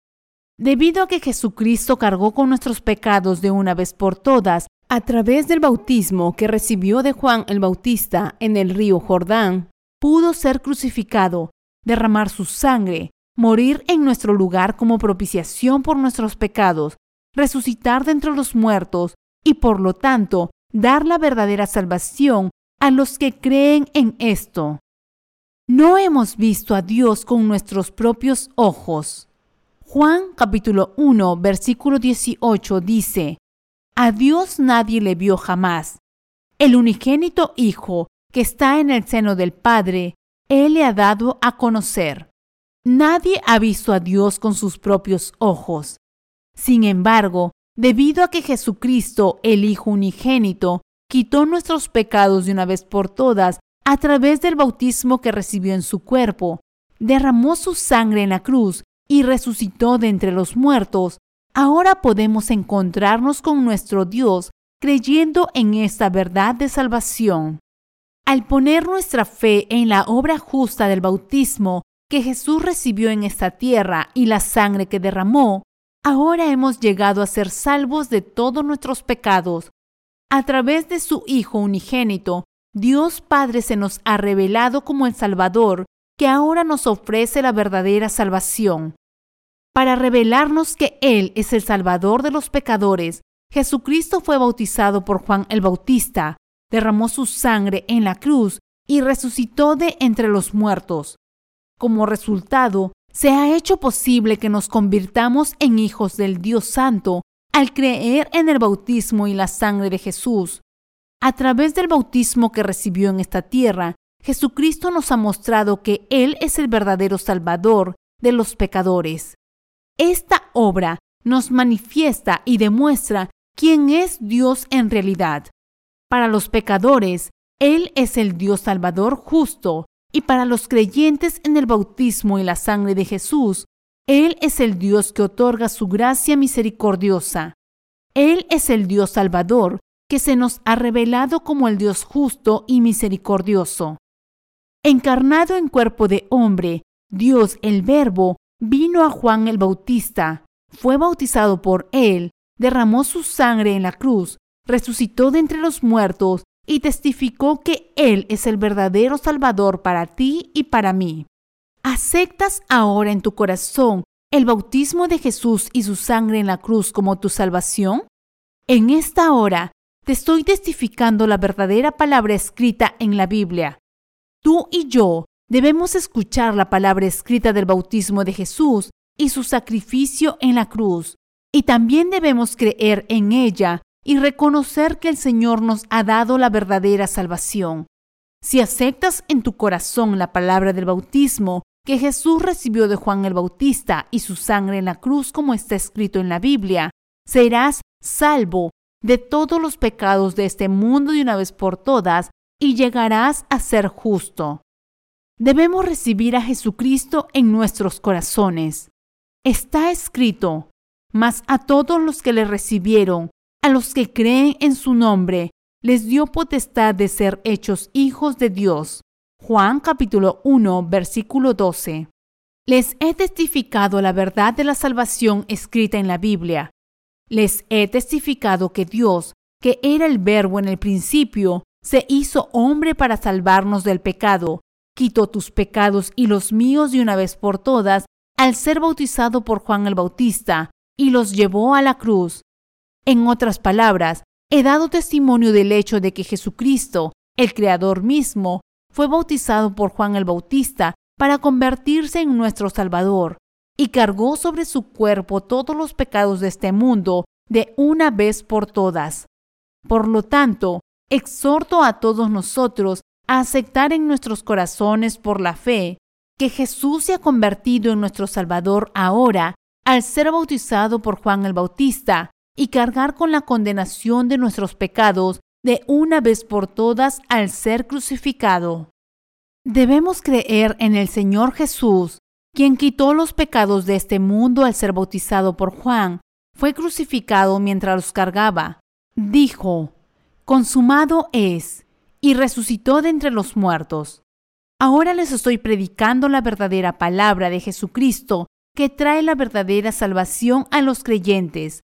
Debido a que Jesucristo cargó con nuestros pecados de una vez por todas a través del bautismo que recibió de Juan el Bautista en el río Jordán, pudo ser crucificado, derramar su sangre, morir en nuestro lugar como propiciación por nuestros pecados, resucitar de entre los muertos y por lo tanto dar la verdadera salvación a los que creen en esto. No hemos visto a Dios con nuestros propios ojos Juan capítulo 1, versículo 18 dice, A Dios nadie le vio jamás. El unigénito Hijo que está en el seno del Padre, Él le ha dado a conocer. Nadie ha visto a Dios con sus propios ojos. Sin embargo, debido a que Jesucristo, el Hijo unigénito, quitó nuestros pecados de una vez por todas a través del bautismo que recibió en su cuerpo, derramó su sangre en la cruz y resucitó de entre los muertos, ahora podemos encontrarnos con nuestro Dios creyendo en esta verdad de salvación. Al poner nuestra fe en la obra justa del bautismo que Jesús recibió en esta tierra y la sangre que derramó, ahora hemos llegado a ser salvos de todos nuestros pecados. A través de su Hijo unigénito, Dios Padre se nos ha revelado como el Salvador, que ahora nos ofrece la verdadera salvación. Para revelarnos que Él es el Salvador de los pecadores, Jesucristo fue bautizado por Juan el Bautista, derramó su sangre en la cruz y resucitó de entre los muertos. Como resultado, se ha hecho posible que nos convirtamos en hijos del Dios Santo al creer en el bautismo y la sangre de Jesús. A través del bautismo que recibió en esta tierra, Jesucristo nos ha mostrado que Él es el verdadero Salvador de los pecadores. Esta obra nos manifiesta y demuestra quién es Dios en realidad. Para los pecadores, Él es el Dios Salvador justo, y para los creyentes en el bautismo y la sangre de Jesús, Él es el Dios que otorga su gracia misericordiosa. Él es el Dios Salvador que se nos ha revelado como el Dios justo y misericordioso. Encarnado en cuerpo de hombre, Dios el Verbo vino a Juan el Bautista, fue bautizado por él, derramó su sangre en la cruz, resucitó de entre los muertos y testificó que Él es el verdadero Salvador para ti y para mí. ¿Aceptas ahora en tu corazón el bautismo de Jesús y su sangre en la cruz como tu salvación? En esta hora te estoy testificando la verdadera palabra escrita en la Biblia. Tú y yo Debemos escuchar la palabra escrita del bautismo de Jesús y su sacrificio en la cruz, y también debemos creer en ella y reconocer que el Señor nos ha dado la verdadera salvación. Si aceptas en tu corazón la palabra del bautismo que Jesús recibió de Juan el Bautista y su sangre en la cruz como está escrito en la Biblia, serás salvo de todos los pecados de este mundo de una vez por todas y llegarás a ser justo. Debemos recibir a Jesucristo en nuestros corazones. Está escrito, mas a todos los que le recibieron, a los que creen en su nombre, les dio potestad de ser hechos hijos de Dios. Juan capítulo 1, versículo 12. Les he testificado la verdad de la salvación escrita en la Biblia. Les he testificado que Dios, que era el verbo en el principio, se hizo hombre para salvarnos del pecado, quitó tus pecados y los míos de una vez por todas al ser bautizado por Juan el Bautista, y los llevó a la cruz. En otras palabras, he dado testimonio del hecho de que Jesucristo, el Creador mismo, fue bautizado por Juan el Bautista para convertirse en nuestro Salvador, y cargó sobre su cuerpo todos los pecados de este mundo de una vez por todas. Por lo tanto, exhorto a todos nosotros a aceptar en nuestros corazones por la fe que Jesús se ha convertido en nuestro Salvador ahora al ser bautizado por Juan el Bautista y cargar con la condenación de nuestros pecados de una vez por todas al ser crucificado. Debemos creer en el Señor Jesús, quien quitó los pecados de este mundo al ser bautizado por Juan, fue crucificado mientras los cargaba. Dijo, consumado es, y resucitó de entre los muertos. Ahora les estoy predicando la verdadera palabra de Jesucristo, que trae la verdadera salvación a los creyentes.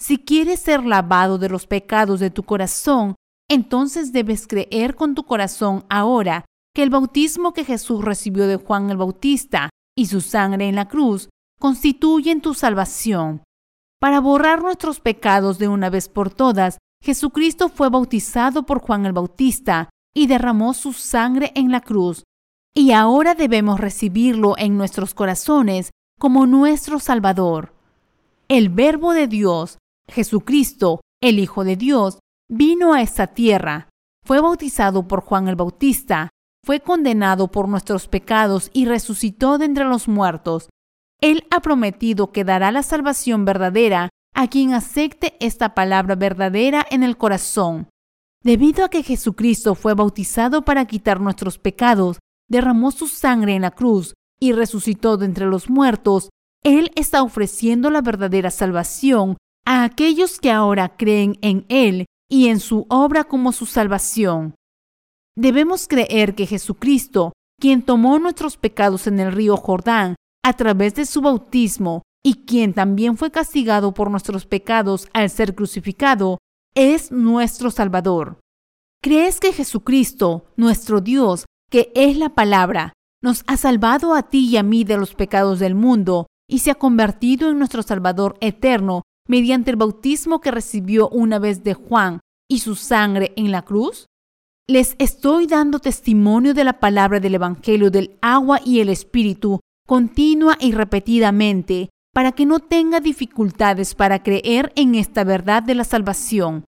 Si quieres ser lavado de los pecados de tu corazón, entonces debes creer con tu corazón ahora que el bautismo que Jesús recibió de Juan el Bautista y su sangre en la cruz constituyen tu salvación. Para borrar nuestros pecados de una vez por todas, Jesucristo fue bautizado por Juan el Bautista y derramó su sangre en la cruz. Y ahora debemos recibirlo en nuestros corazones como nuestro Salvador. El Verbo de Dios, Jesucristo, el Hijo de Dios, vino a esta tierra, fue bautizado por Juan el Bautista, fue condenado por nuestros pecados y resucitó de entre los muertos. Él ha prometido que dará la salvación verdadera a quien acepte esta palabra verdadera en el corazón. Debido a que Jesucristo fue bautizado para quitar nuestros pecados, derramó su sangre en la cruz y resucitó de entre los muertos, Él está ofreciendo la verdadera salvación a aquellos que ahora creen en Él y en su obra como su salvación. Debemos creer que Jesucristo, quien tomó nuestros pecados en el río Jordán a través de su bautismo y quien también fue castigado por nuestros pecados al ser crucificado, es nuestro Salvador. ¿Crees que Jesucristo, nuestro Dios, que es la palabra, nos ha salvado a ti y a mí de los pecados del mundo y se ha convertido en nuestro Salvador eterno mediante el bautismo que recibió una vez de Juan y su sangre en la cruz? Les estoy dando testimonio de la palabra del Evangelio del agua y el Espíritu continua y repetidamente para que no tenga dificultades para creer en esta verdad de la salvación.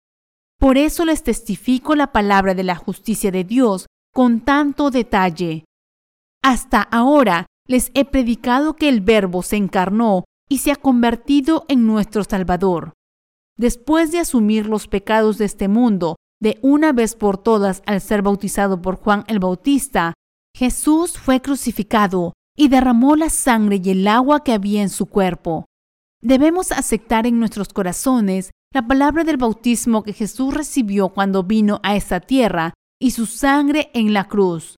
Por eso les testifico la palabra de la justicia de Dios con tanto detalle. Hasta ahora les he predicado que el Verbo se encarnó y se ha convertido en nuestro Salvador. Después de asumir los pecados de este mundo de una vez por todas al ser bautizado por Juan el Bautista, Jesús fue crucificado y derramó la sangre y el agua que había en su cuerpo. Debemos aceptar en nuestros corazones la palabra del bautismo que Jesús recibió cuando vino a esta tierra y su sangre en la cruz.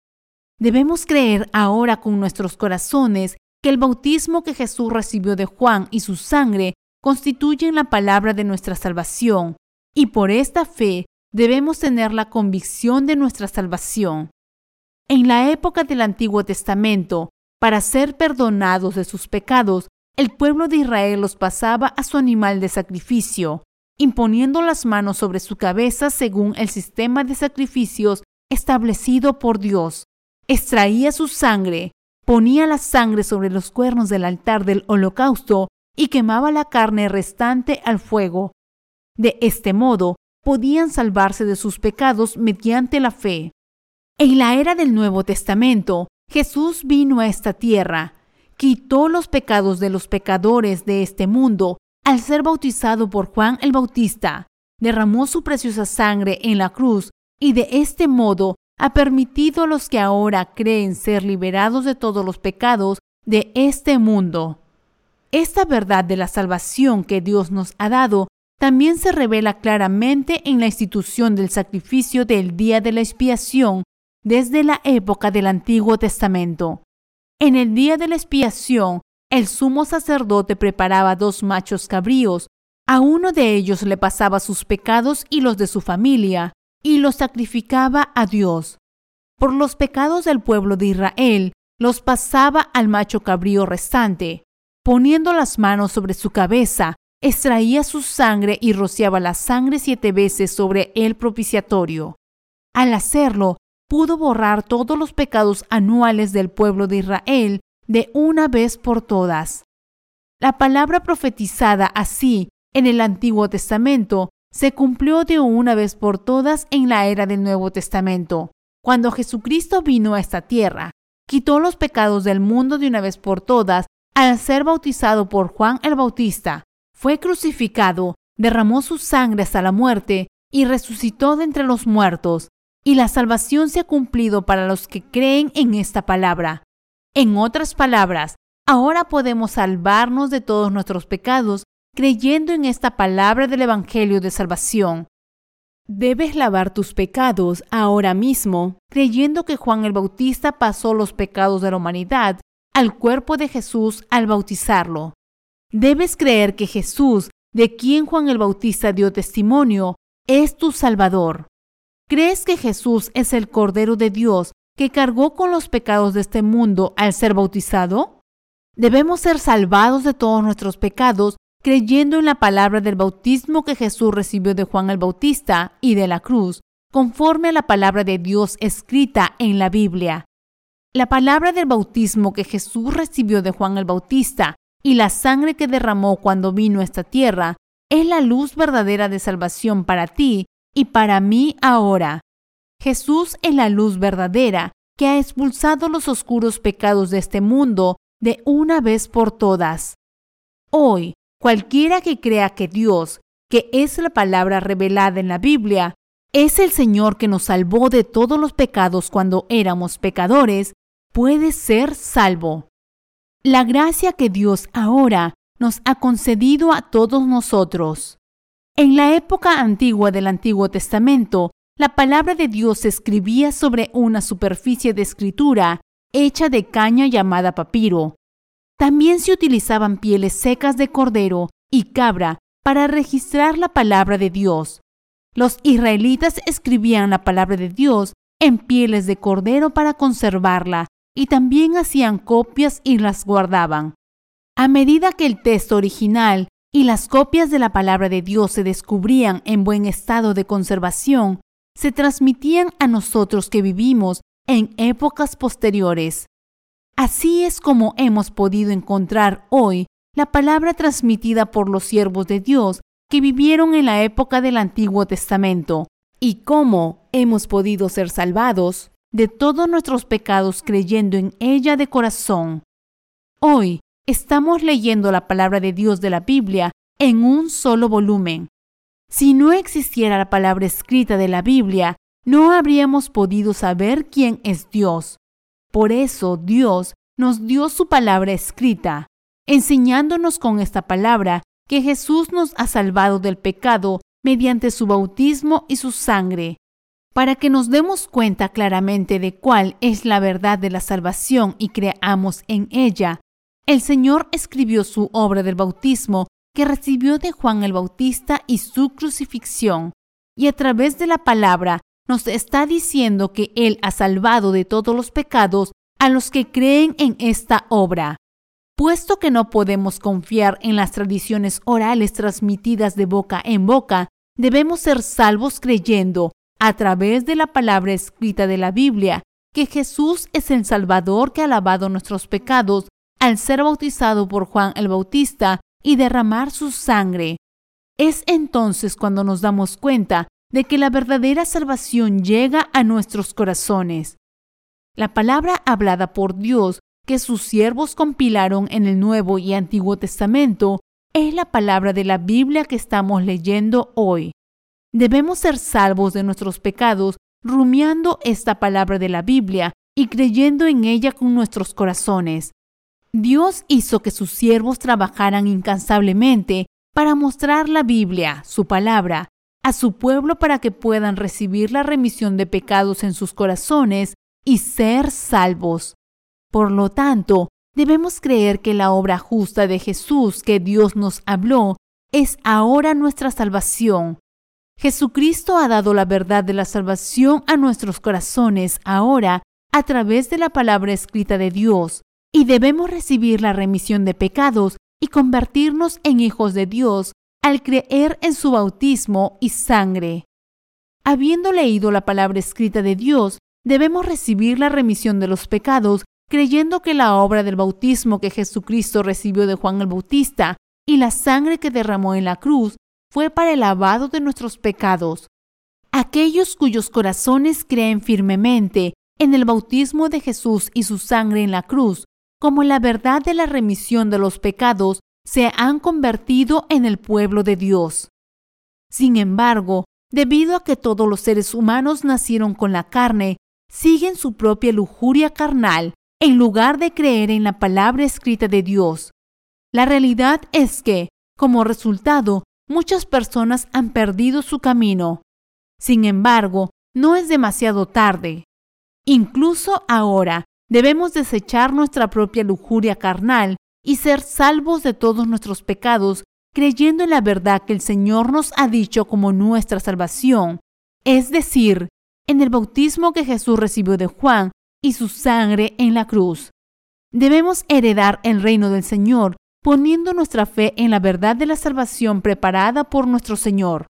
Debemos creer ahora con nuestros corazones que el bautismo que Jesús recibió de Juan y su sangre constituyen la palabra de nuestra salvación, y por esta fe debemos tener la convicción de nuestra salvación. En la época del Antiguo Testamento, para ser perdonados de sus pecados, el pueblo de Israel los pasaba a su animal de sacrificio, imponiendo las manos sobre su cabeza según el sistema de sacrificios establecido por Dios. Extraía su sangre, ponía la sangre sobre los cuernos del altar del holocausto y quemaba la carne restante al fuego. De este modo, podían salvarse de sus pecados mediante la fe. En la era del Nuevo Testamento, Jesús vino a esta tierra, quitó los pecados de los pecadores de este mundo al ser bautizado por Juan el Bautista, derramó su preciosa sangre en la cruz y de este modo ha permitido a los que ahora creen ser liberados de todos los pecados de este mundo. Esta verdad de la salvación que Dios nos ha dado también se revela claramente en la institución del sacrificio del día de la expiación desde la época del Antiguo Testamento. En el día de la expiación, el sumo sacerdote preparaba dos machos cabríos, a uno de ellos le pasaba sus pecados y los de su familia, y los sacrificaba a Dios. Por los pecados del pueblo de Israel, los pasaba al macho cabrío restante. Poniendo las manos sobre su cabeza, extraía su sangre y rociaba la sangre siete veces sobre el propiciatorio. Al hacerlo, pudo borrar todos los pecados anuales del pueblo de Israel de una vez por todas. La palabra profetizada así en el Antiguo Testamento se cumplió de una vez por todas en la era del Nuevo Testamento, cuando Jesucristo vino a esta tierra, quitó los pecados del mundo de una vez por todas al ser bautizado por Juan el Bautista, fue crucificado, derramó su sangre hasta la muerte y resucitó de entre los muertos, y la salvación se ha cumplido para los que creen en esta palabra. En otras palabras, ahora podemos salvarnos de todos nuestros pecados creyendo en esta palabra del Evangelio de salvación. Debes lavar tus pecados ahora mismo, creyendo que Juan el Bautista pasó los pecados de la humanidad al cuerpo de Jesús al bautizarlo. Debes creer que Jesús, de quien Juan el Bautista dio testimonio, es tu Salvador. ¿Crees que Jesús es el Cordero de Dios que cargó con los pecados de este mundo al ser bautizado? Debemos ser salvados de todos nuestros pecados creyendo en la palabra del bautismo que Jesús recibió de Juan el Bautista y de la cruz, conforme a la palabra de Dios escrita en la Biblia. La palabra del bautismo que Jesús recibió de Juan el Bautista y la sangre que derramó cuando vino a esta tierra es la luz verdadera de salvación para ti y para mí ahora. Jesús es la luz verdadera que ha expulsado los oscuros pecados de este mundo de una vez por todas. Hoy, Cualquiera que crea que Dios, que es la palabra revelada en la Biblia, es el Señor que nos salvó de todos los pecados cuando éramos pecadores, puede ser salvo. La gracia que Dios ahora nos ha concedido a todos nosotros. En la época antigua del Antiguo Testamento, la palabra de Dios se escribía sobre una superficie de escritura hecha de caña llamada papiro, también se utilizaban pieles secas de cordero y cabra para registrar la palabra de Dios. Los israelitas escribían la palabra de Dios en pieles de cordero para conservarla y también hacían copias y las guardaban. A medida que el texto original y las copias de la palabra de Dios se descubrían en buen estado de conservación, se transmitían a nosotros que vivimos en épocas posteriores. Así es como hemos podido encontrar hoy la palabra transmitida por los siervos de Dios que vivieron en la época del Antiguo Testamento y cómo hemos podido ser salvados de todos nuestros pecados creyendo en ella de corazón. Hoy estamos leyendo la palabra de Dios de la Biblia en un solo volumen. Si no existiera la palabra escrita de la Biblia, no habríamos podido saber quién es Dios. Por eso Dios nos dio su palabra escrita, enseñándonos con esta palabra que Jesús nos ha salvado del pecado mediante su bautismo y su sangre, para que nos demos cuenta claramente de cuál es la verdad de la salvación y creamos en ella. El Señor escribió su obra del bautismo que recibió de Juan el Bautista y su crucifixión, y a través de la palabra nos está diciendo que Él ha salvado de todos los pecados a los que creen en esta obra. Puesto que no podemos confiar en las tradiciones orales transmitidas de boca en boca, debemos ser salvos creyendo, a través de la palabra escrita de la Biblia, que Jesús es el Salvador que ha lavado nuestros pecados al ser bautizado por Juan el Bautista y derramar su sangre. Es entonces cuando nos damos cuenta de que la verdadera salvación llega a nuestros corazones. La palabra hablada por Dios que sus siervos compilaron en el Nuevo y Antiguo Testamento es la palabra de la Biblia que estamos leyendo hoy. Debemos ser salvos de nuestros pecados rumiando esta palabra de la Biblia y creyendo en ella con nuestros corazones. Dios hizo que sus siervos trabajaran incansablemente para mostrar la Biblia, su palabra, a su pueblo para que puedan recibir la remisión de pecados en sus corazones y ser salvos. Por lo tanto, debemos creer que la obra justa de Jesús que Dios nos habló es ahora nuestra salvación. Jesucristo ha dado la verdad de la salvación a nuestros corazones ahora a través de la palabra escrita de Dios y debemos recibir la remisión de pecados y convertirnos en hijos de Dios al creer en su bautismo y sangre. Habiendo leído la palabra escrita de Dios, debemos recibir la remisión de los pecados creyendo que la obra del bautismo que Jesucristo recibió de Juan el Bautista y la sangre que derramó en la cruz fue para el lavado de nuestros pecados. Aquellos cuyos corazones creen firmemente en el bautismo de Jesús y su sangre en la cruz como la verdad de la remisión de los pecados, se han convertido en el pueblo de Dios. Sin embargo, debido a que todos los seres humanos nacieron con la carne, siguen su propia lujuria carnal en lugar de creer en la palabra escrita de Dios. La realidad es que, como resultado, muchas personas han perdido su camino. Sin embargo, no es demasiado tarde. Incluso ahora, Debemos desechar nuestra propia lujuria carnal y ser salvos de todos nuestros pecados, creyendo en la verdad que el Señor nos ha dicho como nuestra salvación, es decir, en el bautismo que Jesús recibió de Juan y su sangre en la cruz. Debemos heredar el reino del Señor poniendo nuestra fe en la verdad de la salvación preparada por nuestro Señor.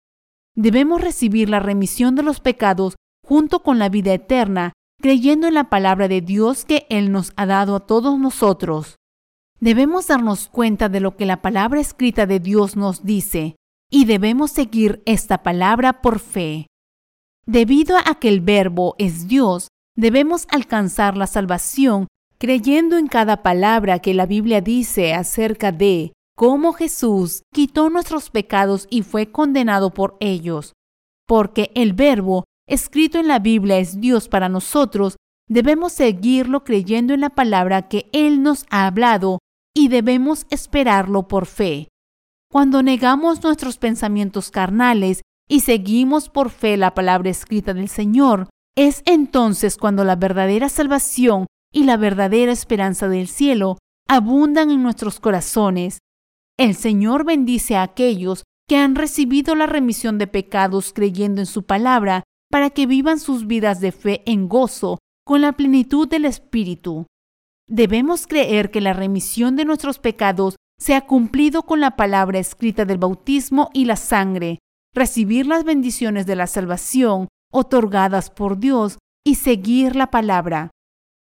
Debemos recibir la remisión de los pecados junto con la vida eterna creyendo en la palabra de Dios que Él nos ha dado a todos nosotros. Debemos darnos cuenta de lo que la palabra escrita de Dios nos dice y debemos seguir esta palabra por fe. Debido a que el verbo es Dios, debemos alcanzar la salvación creyendo en cada palabra que la Biblia dice acerca de cómo Jesús quitó nuestros pecados y fue condenado por ellos, porque el verbo escrito en la Biblia es Dios para nosotros, debemos seguirlo creyendo en la palabra que Él nos ha hablado y debemos esperarlo por fe. Cuando negamos nuestros pensamientos carnales y seguimos por fe la palabra escrita del Señor, es entonces cuando la verdadera salvación y la verdadera esperanza del cielo abundan en nuestros corazones. El Señor bendice a aquellos que han recibido la remisión de pecados creyendo en su palabra para que vivan sus vidas de fe en gozo con la plenitud del Espíritu. Debemos creer que la remisión de nuestros pecados se ha cumplido con la palabra escrita del bautismo y la sangre, recibir las bendiciones de la salvación otorgadas por Dios y seguir la palabra.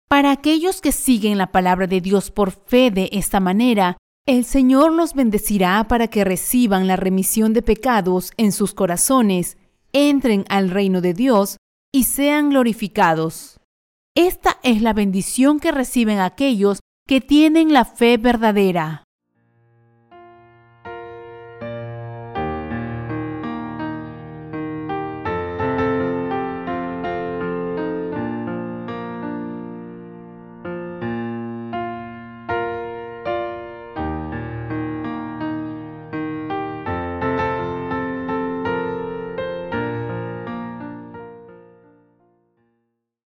Para aquellos que siguen la palabra de Dios por fe de esta manera, el Señor los bendecirá para que reciban la remisión de pecados en sus corazones entren al reino de Dios y sean glorificados. Esta es la bendición que reciben aquellos que tienen la fe verdadera.